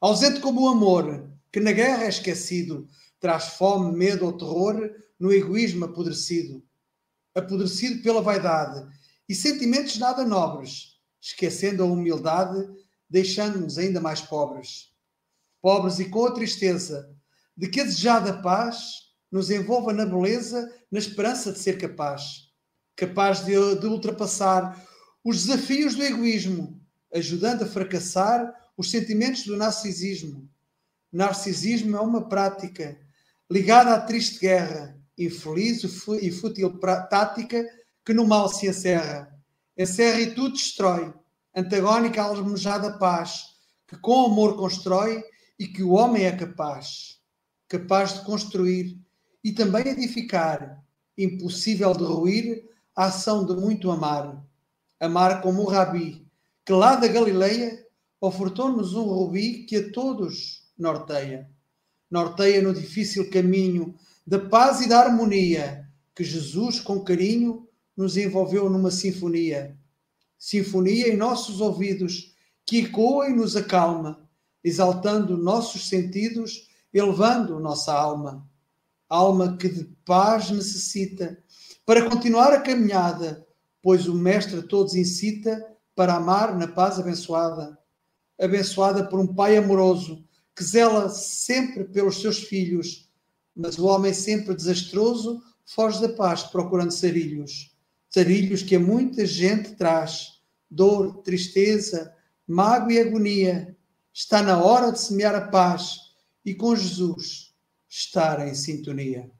Ausente como o amor, que na guerra é esquecido, traz fome, medo ou terror no egoísmo apodrecido. Apodrecido pela vaidade e sentimentos nada nobres, esquecendo a humildade, deixando-nos ainda mais pobres. Pobres e com a tristeza de que a desejada paz nos envolva na beleza, na esperança de ser capaz. Capaz de, de ultrapassar os desafios do egoísmo, ajudando a fracassar os sentimentos do narcisismo. Narcisismo é uma prática ligada à triste guerra, infeliz e fútil tática que no mal se encerra. Encerra e tudo destrói, antagónica à almejada paz, que com amor constrói e que o homem é capaz, capaz de construir e também edificar, impossível de ruir a ação de muito amar. Amar como o Rabi, que lá da Galileia ofertou-nos um rubi que a todos norteia norteia no difícil caminho da paz e da harmonia que Jesus, com carinho, nos envolveu numa sinfonia. Sinfonia em nossos ouvidos, que ecoa e nos acalma, exaltando nossos sentidos, elevando nossa alma. Alma que de paz necessita para continuar a caminhada, pois o Mestre a todos incita para amar na paz abençoada. Abençoada por um Pai amoroso que zela sempre pelos seus filhos, mas o homem sempre desastroso foge da paz procurando sarilhos. Sarilhos que a muita gente traz, dor, tristeza, mágoa e agonia. Está na hora de semear a paz e com Jesus estar em sintonia.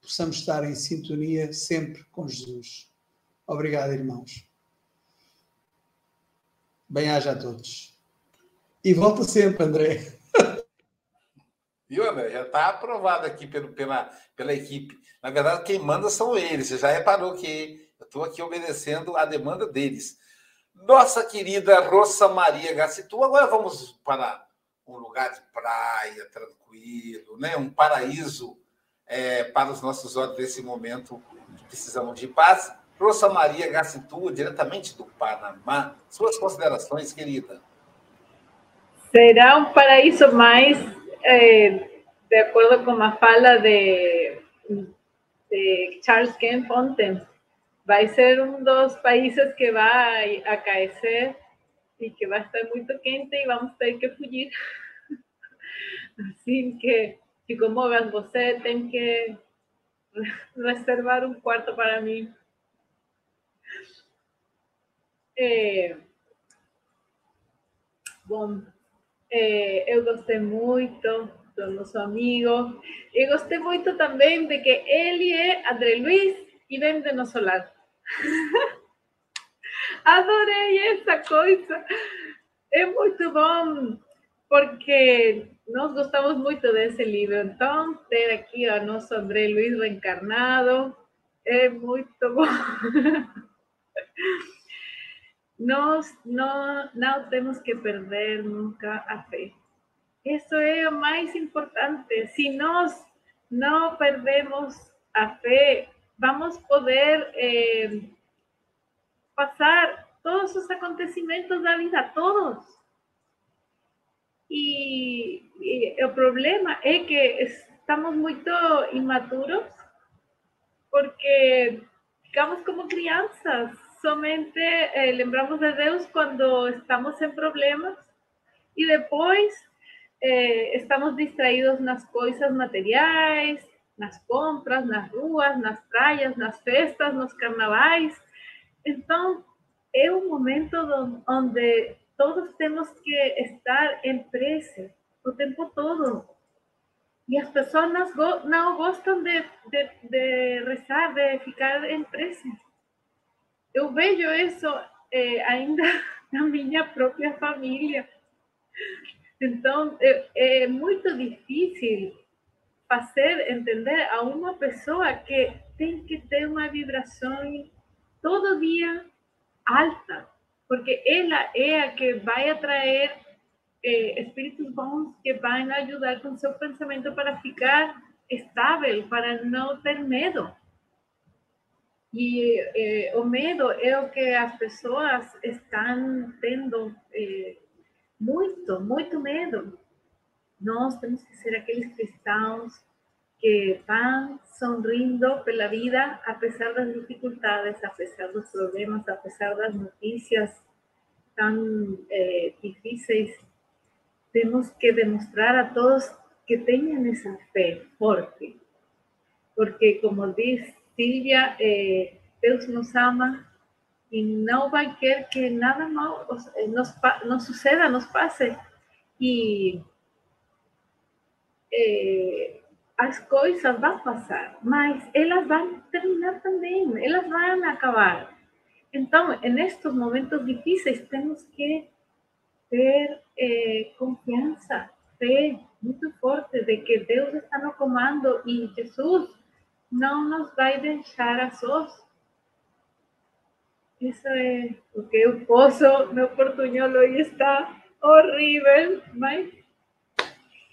Possamos estar em sintonia sempre com Jesus. Obrigado, irmãos. Bem-aja a todos. E volta sempre, André. Viu, André? Já está aprovado aqui pelo, pela, pela equipe. Na verdade, quem manda são eles. Você já reparou que eu estou aqui obedecendo a demanda deles. Nossa querida Rosa Maria Gacitu, agora vamos para um lugar de praia, tranquilo, né? um paraíso é, para os nossos olhos nesse momento que precisamos de paz. Rosa Maria Gacitu, diretamente do Panamá. Suas considerações, querida. Será um paraíso mais, eh, de acordo com a fala de, de Charles Kemp ontem, vai ser um dos países que vai aquecer e que vai estar muito quente e vamos ter que fugir. Assim que, se comogas você, tem que reservar um quarto para mim. É, bom, é, eu gostei muito do nosso amigo. E gostei muito também de que ele é André Luiz e vem de nosso lado. Adorei essa coisa. É muito bom, porque nós gostamos muito desse livro. Então, ter aqui a nosso André Luiz reencarnado é muito bom. Nós não, não temos que perder nunca a fé. Isso é o mais importante. Se nós não perdemos a fé, vamos poder eh, passar todos os acontecimentos da vida, todos. E, o problema é que estamos muito imaturos porque ficamos como crianças, somente eh, lembramos de Deus quando estamos em problemas e depois eh, estamos distraídos nas coisas materiais, nas compras, nas ruas, nas praias, nas festas, nos carnavais. Então, é um momento onde todos temos que estar em prece o tempo todo. E as pessoas não gostam de, de, de rezar, de ficar em prece. Eu vejo isso eh, ainda na minha própria família. Então, é, é muito difícil fazer entender a uma pessoa que tem que ter uma vibração todo dia alta, porque ela é a que vai atrair eh, espíritos bons que vão ajudar com seu pensamento para ficar estável, para não ter medo. E eh, o medo é o que as pessoas estão tendo eh, muito, muito medo. Nós temos que ser aqueles cristãos que vão sonrindo pela vida, apesar das dificuldades, apesar dos problemas, apesar das notícias tão eh, difíceis. Temos que demonstrar a todos que tenham essa fé forte. Porque, como diz Silvia, eh, Deus nos ama e não vai querer que nada mal nos, nos suceda, nos passe. E eh, as coisas vão passar, mas elas vão terminar também, elas vão acabar. Então, nestes momentos difíceis, temos que ter eh, confiança, fé muito forte de que Deus está no comando e Jesus não nos vai deixar a sós. Isso é o que eu posso. Meu portunholo está horrível, mas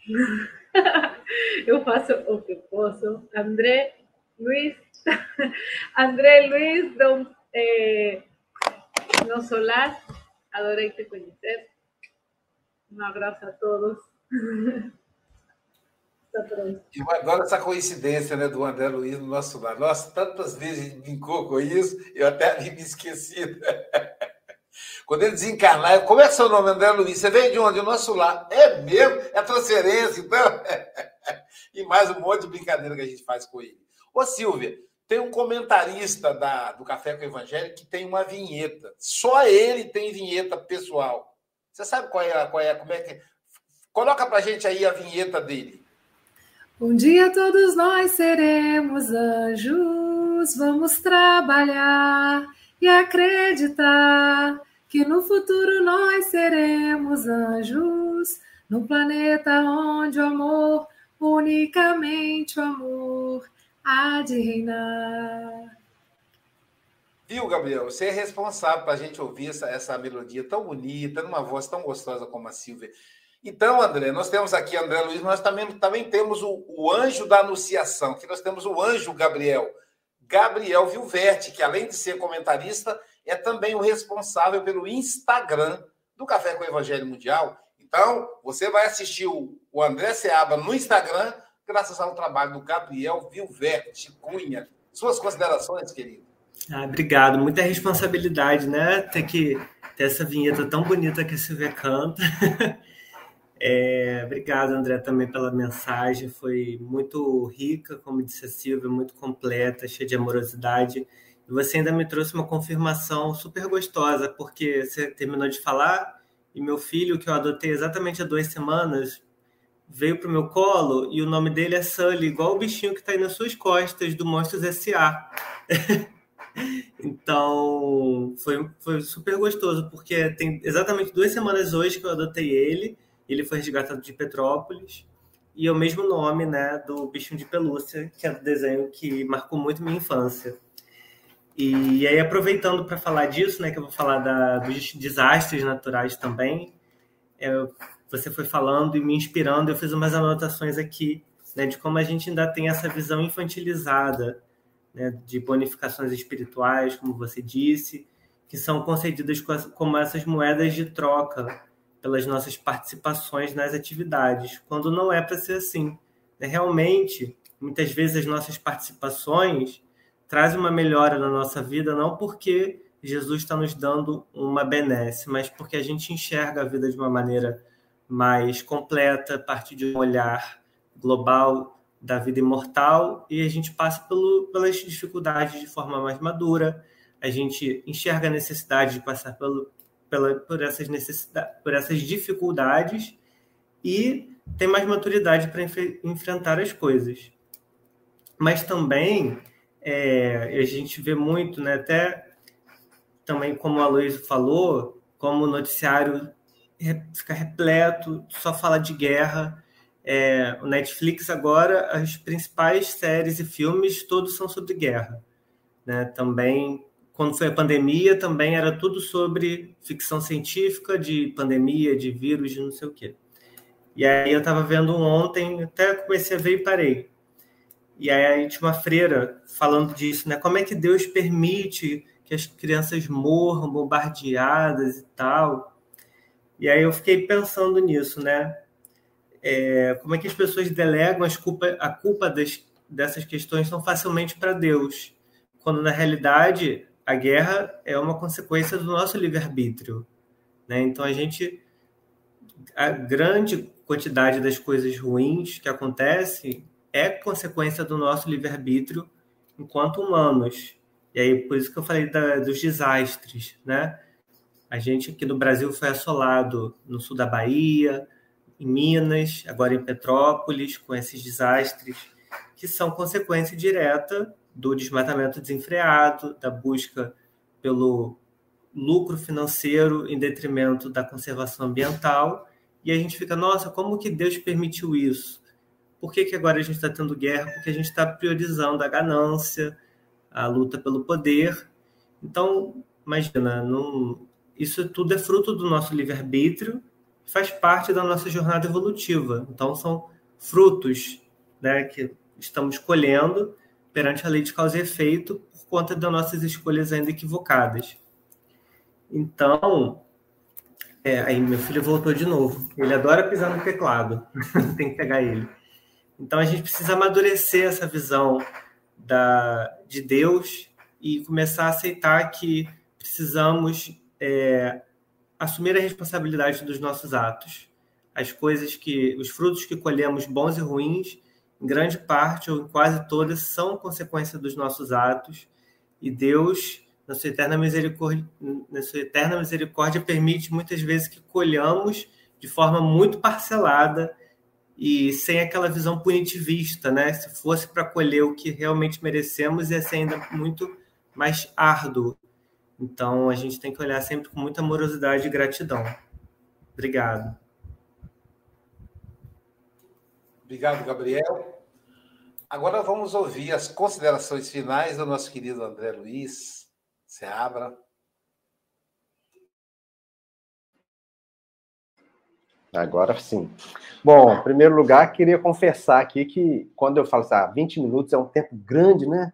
eu faço o que posso. André Luiz, André Luiz, do, eh, no Solar, adorei te conhecer. Um abraço a todos. E adoro essa coincidência né, do André Luiz no nosso lar. Nossa, tantas vezes brincou com isso, eu até me esqueci. Quando ele desencarnar, como é seu nome, André Luiz? Você veio de onde? Do nosso lar. É mesmo? É transferência, então. e mais um monte de brincadeira que a gente faz com ele. Ô, Silvia, tem um comentarista da, do Café com o Evangelho que tem uma vinheta. Só ele tem vinheta pessoal. Você sabe qual é, qual é, como é que. Coloca pra gente aí a vinheta dele. Um dia todos nós seremos anjos, vamos trabalhar e acreditar que no futuro nós seremos anjos, num planeta onde o amor, unicamente o amor, há de reinar. Viu, Gabriel? Você é responsável para a gente ouvir essa, essa melodia tão bonita, numa voz tão gostosa como a Silvia. Então, André, nós temos aqui André Luiz, nós também, também temos o, o anjo da anunciação, que nós temos o anjo Gabriel. Gabriel Vilverte, que além de ser comentarista, é também o responsável pelo Instagram do Café com o Evangelho Mundial. Então, você vai assistir o, André Seaba no Instagram, graças ao trabalho do Gabriel Vilverte Cunha. Suas considerações, querido? Ah, obrigado. Muita responsabilidade, né? Ter que ter essa vinheta tão bonita que a Silvia canta. É, obrigado, André, também pela mensagem. Foi muito rica, como disse a Silvia, muito completa, cheia de amorosidade. Você ainda me trouxe uma confirmação super gostosa, porque você terminou de falar e meu filho, que eu adotei exatamente há duas semanas, veio para o meu colo e o nome dele é Sully, igual o bichinho que está aí nas suas costas do Monstros S.A. então, foi, foi super gostoso, porque tem exatamente duas semanas hoje que eu adotei ele ele foi resgatado de Petrópolis. E é o mesmo nome né, do bichinho de pelúcia, que é o desenho que marcou muito minha infância. E aí, aproveitando para falar disso, né, que eu vou falar da, dos desastres naturais também, é, você foi falando e me inspirando, eu fiz umas anotações aqui né, de como a gente ainda tem essa visão infantilizada né, de bonificações espirituais, como você disse, que são concedidas como essas moedas de troca pelas nossas participações nas atividades, quando não é para ser assim. É realmente, muitas vezes as nossas participações trazem uma melhora na nossa vida, não porque Jesus está nos dando uma benesse, mas porque a gente enxerga a vida de uma maneira mais completa, a partir de um olhar global da vida imortal, e a gente passa pelo, pelas dificuldades de forma mais madura, a gente enxerga a necessidade de passar pelo, pela, por, essas necessidades, por essas dificuldades e tem mais maturidade para enf enfrentar as coisas. Mas também é, a gente vê muito, né, até também como a Luísa falou, como o noticiário fica repleto, só fala de guerra. É, o Netflix agora, as principais séries e filmes todos são sobre guerra. Né? Também quando foi a pandemia, também era tudo sobre ficção científica, de pandemia, de vírus, de não sei o quê. E aí eu estava vendo ontem, até comecei a ver e parei. E aí tinha uma freira falando disso, né? Como é que Deus permite que as crianças morram bombardeadas e tal? E aí eu fiquei pensando nisso, né? É, como é que as pessoas delegam as culpa, a culpa das, dessas questões tão facilmente para Deus, quando na realidade a guerra é uma consequência do nosso livre-arbítrio. Né? Então, a gente. A grande quantidade das coisas ruins que acontecem é consequência do nosso livre-arbítrio enquanto humanos. E aí, por isso que eu falei da, dos desastres, né? A gente aqui no Brasil foi assolado no sul da Bahia, em Minas, agora em Petrópolis, com esses desastres que são consequência direta do desmatamento desenfreado, da busca pelo lucro financeiro em detrimento da conservação ambiental. E a gente fica, nossa, como que Deus permitiu isso? Por que, que agora a gente está tendo guerra? Porque a gente está priorizando a ganância, a luta pelo poder. Então, imagina, não, isso tudo é fruto do nosso livre-arbítrio, faz parte da nossa jornada evolutiva. Então, são frutos né, que estamos colhendo perante a lei de causa e efeito por conta das nossas escolhas ainda equivocadas. Então, é, aí meu filho voltou de novo. Ele adora pisar no teclado. Tem que pegar ele. Então a gente precisa amadurecer essa visão da, de Deus e começar a aceitar que precisamos é, assumir a responsabilidade dos nossos atos. As coisas que, os frutos que colhemos, bons e ruins, em grande parte ou quase todas, são consequência dos nossos atos, e Deus, na sua eterna misericórdia, na sua eterna misericórdia permite muitas vezes que colhamos de forma muito parcelada e sem aquela visão punitivista, né? Se fosse para colher o que realmente merecemos, ia ser ainda muito mais árduo. Então, a gente tem que olhar sempre com muita amorosidade e gratidão. Obrigado. Obrigado, Gabriel. Agora vamos ouvir as considerações finais do nosso querido André Luiz. Se abra. Agora sim. Bom, em primeiro lugar, queria confessar aqui que quando eu falo assim, ah, 20 minutos é um tempo grande, né?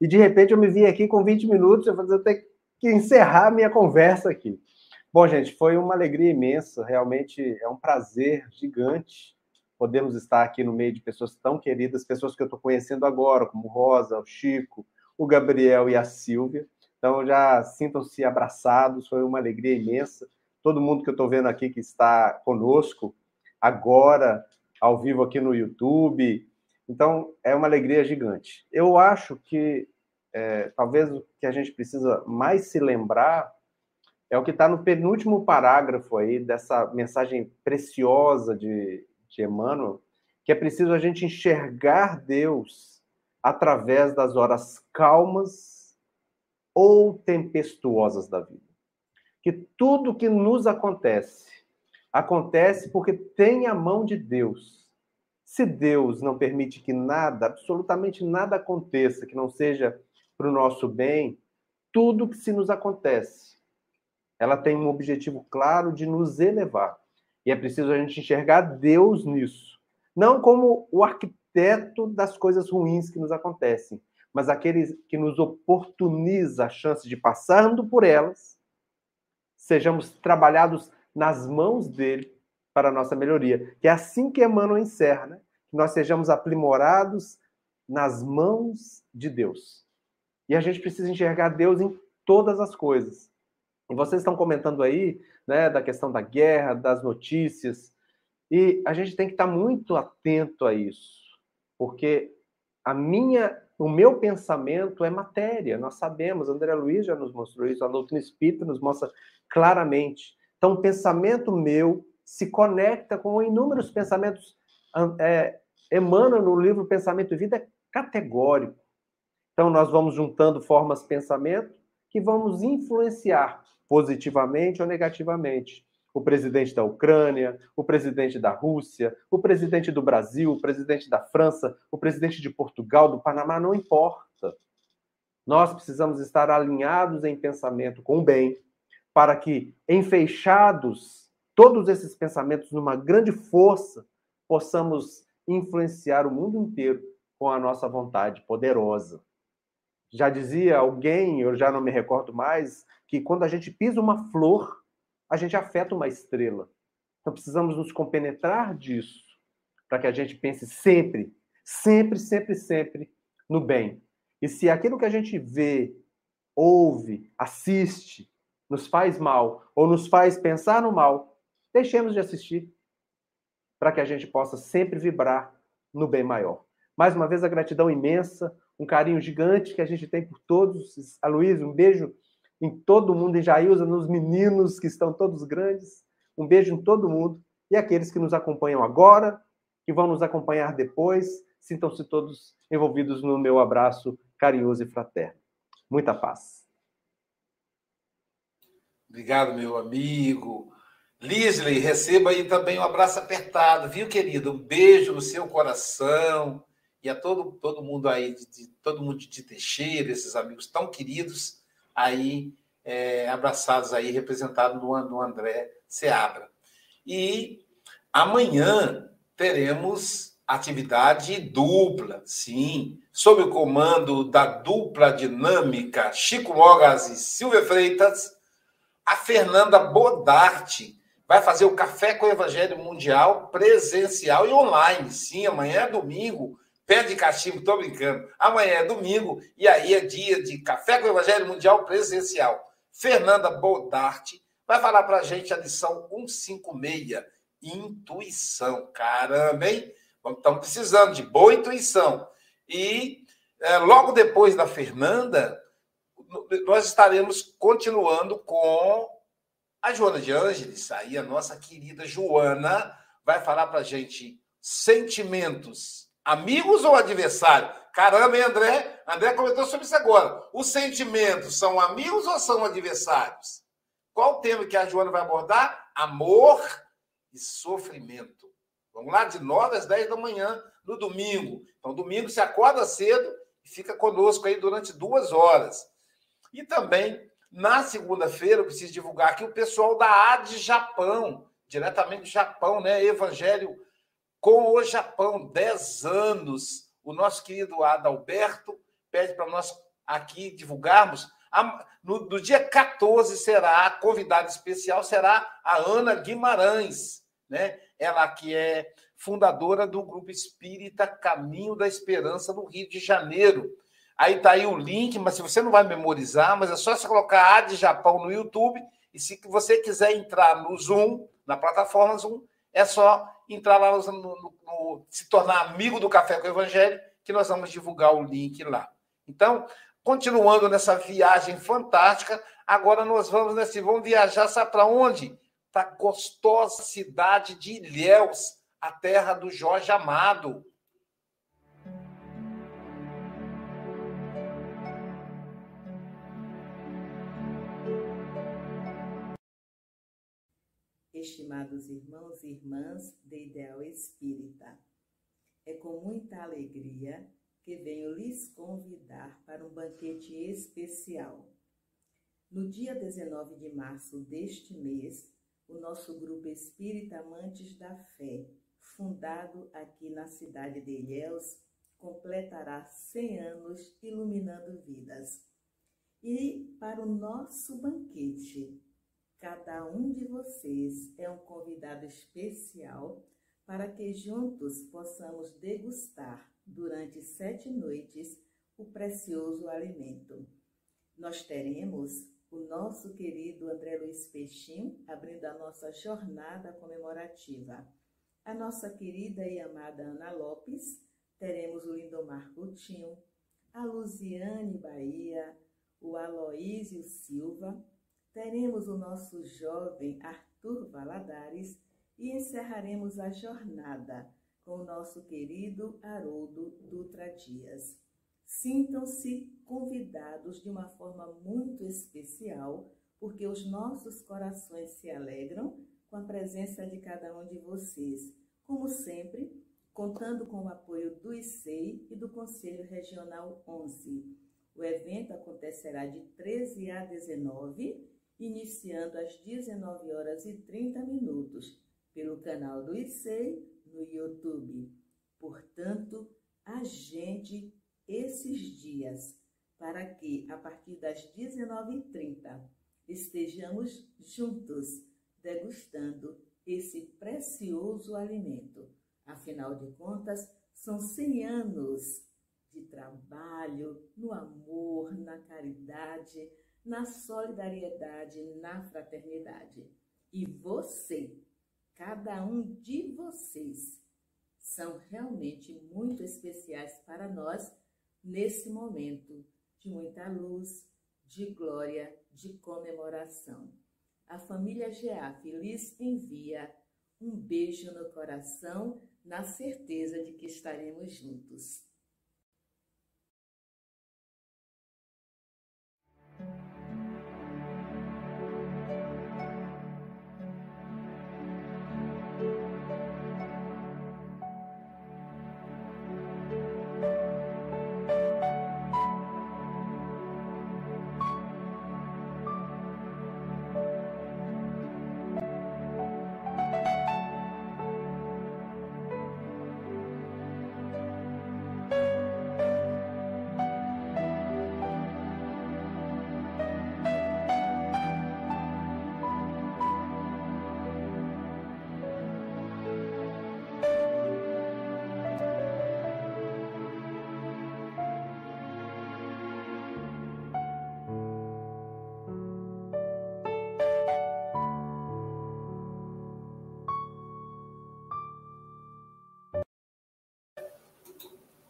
E de repente eu me vi aqui com 20 minutos, eu vou ter que encerrar a minha conversa aqui. Bom, gente, foi uma alegria imensa, realmente é um prazer gigante podemos estar aqui no meio de pessoas tão queridas, pessoas que eu estou conhecendo agora, como Rosa, o Chico, o Gabriel e a Silvia. Então, já sintam-se abraçados, foi uma alegria imensa. Todo mundo que eu estou vendo aqui que está conosco agora, ao vivo aqui no YouTube. Então, é uma alegria gigante. Eu acho que é, talvez o que a gente precisa mais se lembrar é o que está no penúltimo parágrafo aí dessa mensagem preciosa de de Emmanuel, que é preciso a gente enxergar Deus através das horas calmas ou tempestuosas da vida. Que tudo que nos acontece, acontece porque tem a mão de Deus. Se Deus não permite que nada, absolutamente nada aconteça que não seja para o nosso bem, tudo que se nos acontece, ela tem um objetivo claro de nos elevar. E é preciso a gente enxergar Deus nisso. Não como o arquiteto das coisas ruins que nos acontecem, mas aquele que nos oportuniza a chance de passando por elas sejamos trabalhados nas mãos dele para a nossa melhoria. Que é assim que Emmanuel encerra, né? Que nós sejamos aprimorados nas mãos de Deus. E a gente precisa enxergar Deus em todas as coisas. E vocês estão comentando aí, né, da questão da guerra, das notícias, e a gente tem que estar muito atento a isso, porque a minha, o meu pensamento é matéria, nós sabemos, André Luiz já nos mostrou isso, a doutrina espírita nos mostra claramente. Então, o pensamento meu se conecta com inúmeros pensamentos, é, emana no livro Pensamento e Vida, é categórico. Então, nós vamos juntando formas de pensamento que vamos influenciar positivamente ou negativamente. O presidente da Ucrânia, o presidente da Rússia, o presidente do Brasil, o presidente da França, o presidente de Portugal, do Panamá, não importa. Nós precisamos estar alinhados em pensamento com o bem, para que, enfeixados todos esses pensamentos numa grande força, possamos influenciar o mundo inteiro com a nossa vontade poderosa. Já dizia alguém, eu já não me recordo mais, que quando a gente pisa uma flor, a gente afeta uma estrela. Então precisamos nos compenetrar disso, para que a gente pense sempre, sempre, sempre, sempre no bem. E se aquilo que a gente vê, ouve, assiste, nos faz mal ou nos faz pensar no mal, deixemos de assistir, para que a gente possa sempre vibrar no bem maior. Mais uma vez, a gratidão imensa, um carinho gigante que a gente tem por todos. A Luísa, um beijo em todo mundo, em Jailza, nos meninos que estão todos grandes. Um beijo em todo mundo. E aqueles que nos acompanham agora, que vão nos acompanhar depois, sintam-se todos envolvidos no meu abraço carinhoso e fraterno. Muita paz. Obrigado, meu amigo. Lisley, receba aí também um abraço apertado, viu, querido? Um beijo no seu coração e a todo, todo mundo aí, de, de todo mundo de Teixeira, esses amigos tão queridos aí, é, abraçados aí, representados no, no André Seabra. E amanhã teremos atividade dupla, sim, sob o comando da dupla dinâmica Chico Mogas e Silvia Freitas, a Fernanda Bodarte vai fazer o Café com o Evangelho Mundial presencial e online. Sim, amanhã é domingo, Pé de cachimbo, tô brincando. Amanhã é domingo e aí é dia de Café com o Evangelho Mundial presencial. Fernanda Bodarte vai falar para a gente a lição 156, intuição. Caramba, hein? Estamos precisando de boa intuição. E é, logo depois da Fernanda, nós estaremos continuando com a Joana de Ângeles. Aí a nossa querida Joana vai falar para gente sentimentos Amigos ou adversário? Caramba, hein, André? André comentou sobre isso agora. Os sentimentos são amigos ou são adversários? Qual o tema que a Joana vai abordar? Amor e sofrimento. Vamos lá, de 9 às 10 da manhã, no domingo. Então, domingo você acorda cedo e fica conosco aí durante duas horas. E também, na segunda-feira, eu preciso divulgar aqui o pessoal da AD Japão, diretamente do Japão, né? Evangelho com o Japão, 10 anos. O nosso querido Adalberto pede para nós aqui divulgarmos. No, no, dia 14 será, a convidada especial será a Ana Guimarães, né? Ela que é fundadora do grupo espírita Caminho da Esperança no Rio de Janeiro. Aí tá aí o link, mas se você não vai memorizar, mas é só você colocar A de Japão no YouTube e se você quiser entrar no Zoom, na plataforma Zoom, é só entrar lá no, no, no, se tornar amigo do Café com o Evangelho, que nós vamos divulgar o link lá. Então, continuando nessa viagem fantástica, agora nós vamos nesse, vamos viajar, sabe para onde? Para a gostosa cidade de Ilhéus, a terra do Jorge Amado. Estimados irmãos e irmãs de Ideal Espírita. É com muita alegria que venho lhes convidar para um banquete especial. No dia 19 de março deste mês, o nosso grupo Espírita Amantes da Fé, fundado aqui na cidade de Ilhéus, completará 100 anos iluminando vidas. E para o nosso banquete, Cada um de vocês é um convidado especial para que juntos possamos degustar durante sete noites o precioso alimento. Nós teremos o nosso querido André Luiz Peixinho abrindo a nossa jornada comemorativa. A nossa querida e amada Ana Lopes, teremos o Lindomar Coutinho, a Luziane Bahia, o Aloísio Silva, teremos o nosso jovem Arthur Valadares e encerraremos a jornada com o nosso querido Haroldo Dutra Dias. Sintam-se convidados de uma forma muito especial, porque os nossos corações se alegram com a presença de cada um de vocês. Como sempre, contando com o apoio do ICEI e do Conselho Regional 11. O evento acontecerá de 13 a 19, iniciando às 19 horas e 30 minutos, pelo canal do ICEI no YouTube. Portanto, agende esses dias para que, a partir das 19h30, estejamos juntos degustando esse precioso alimento. Afinal de contas, são 100 anos de trabalho no amor, na caridade, na solidariedade, na fraternidade. E você, cada um de vocês, são realmente muito especiais para nós nesse momento de muita luz, de glória, de comemoração. A família GEAF lhes envia um beijo no coração, na certeza de que estaremos juntos.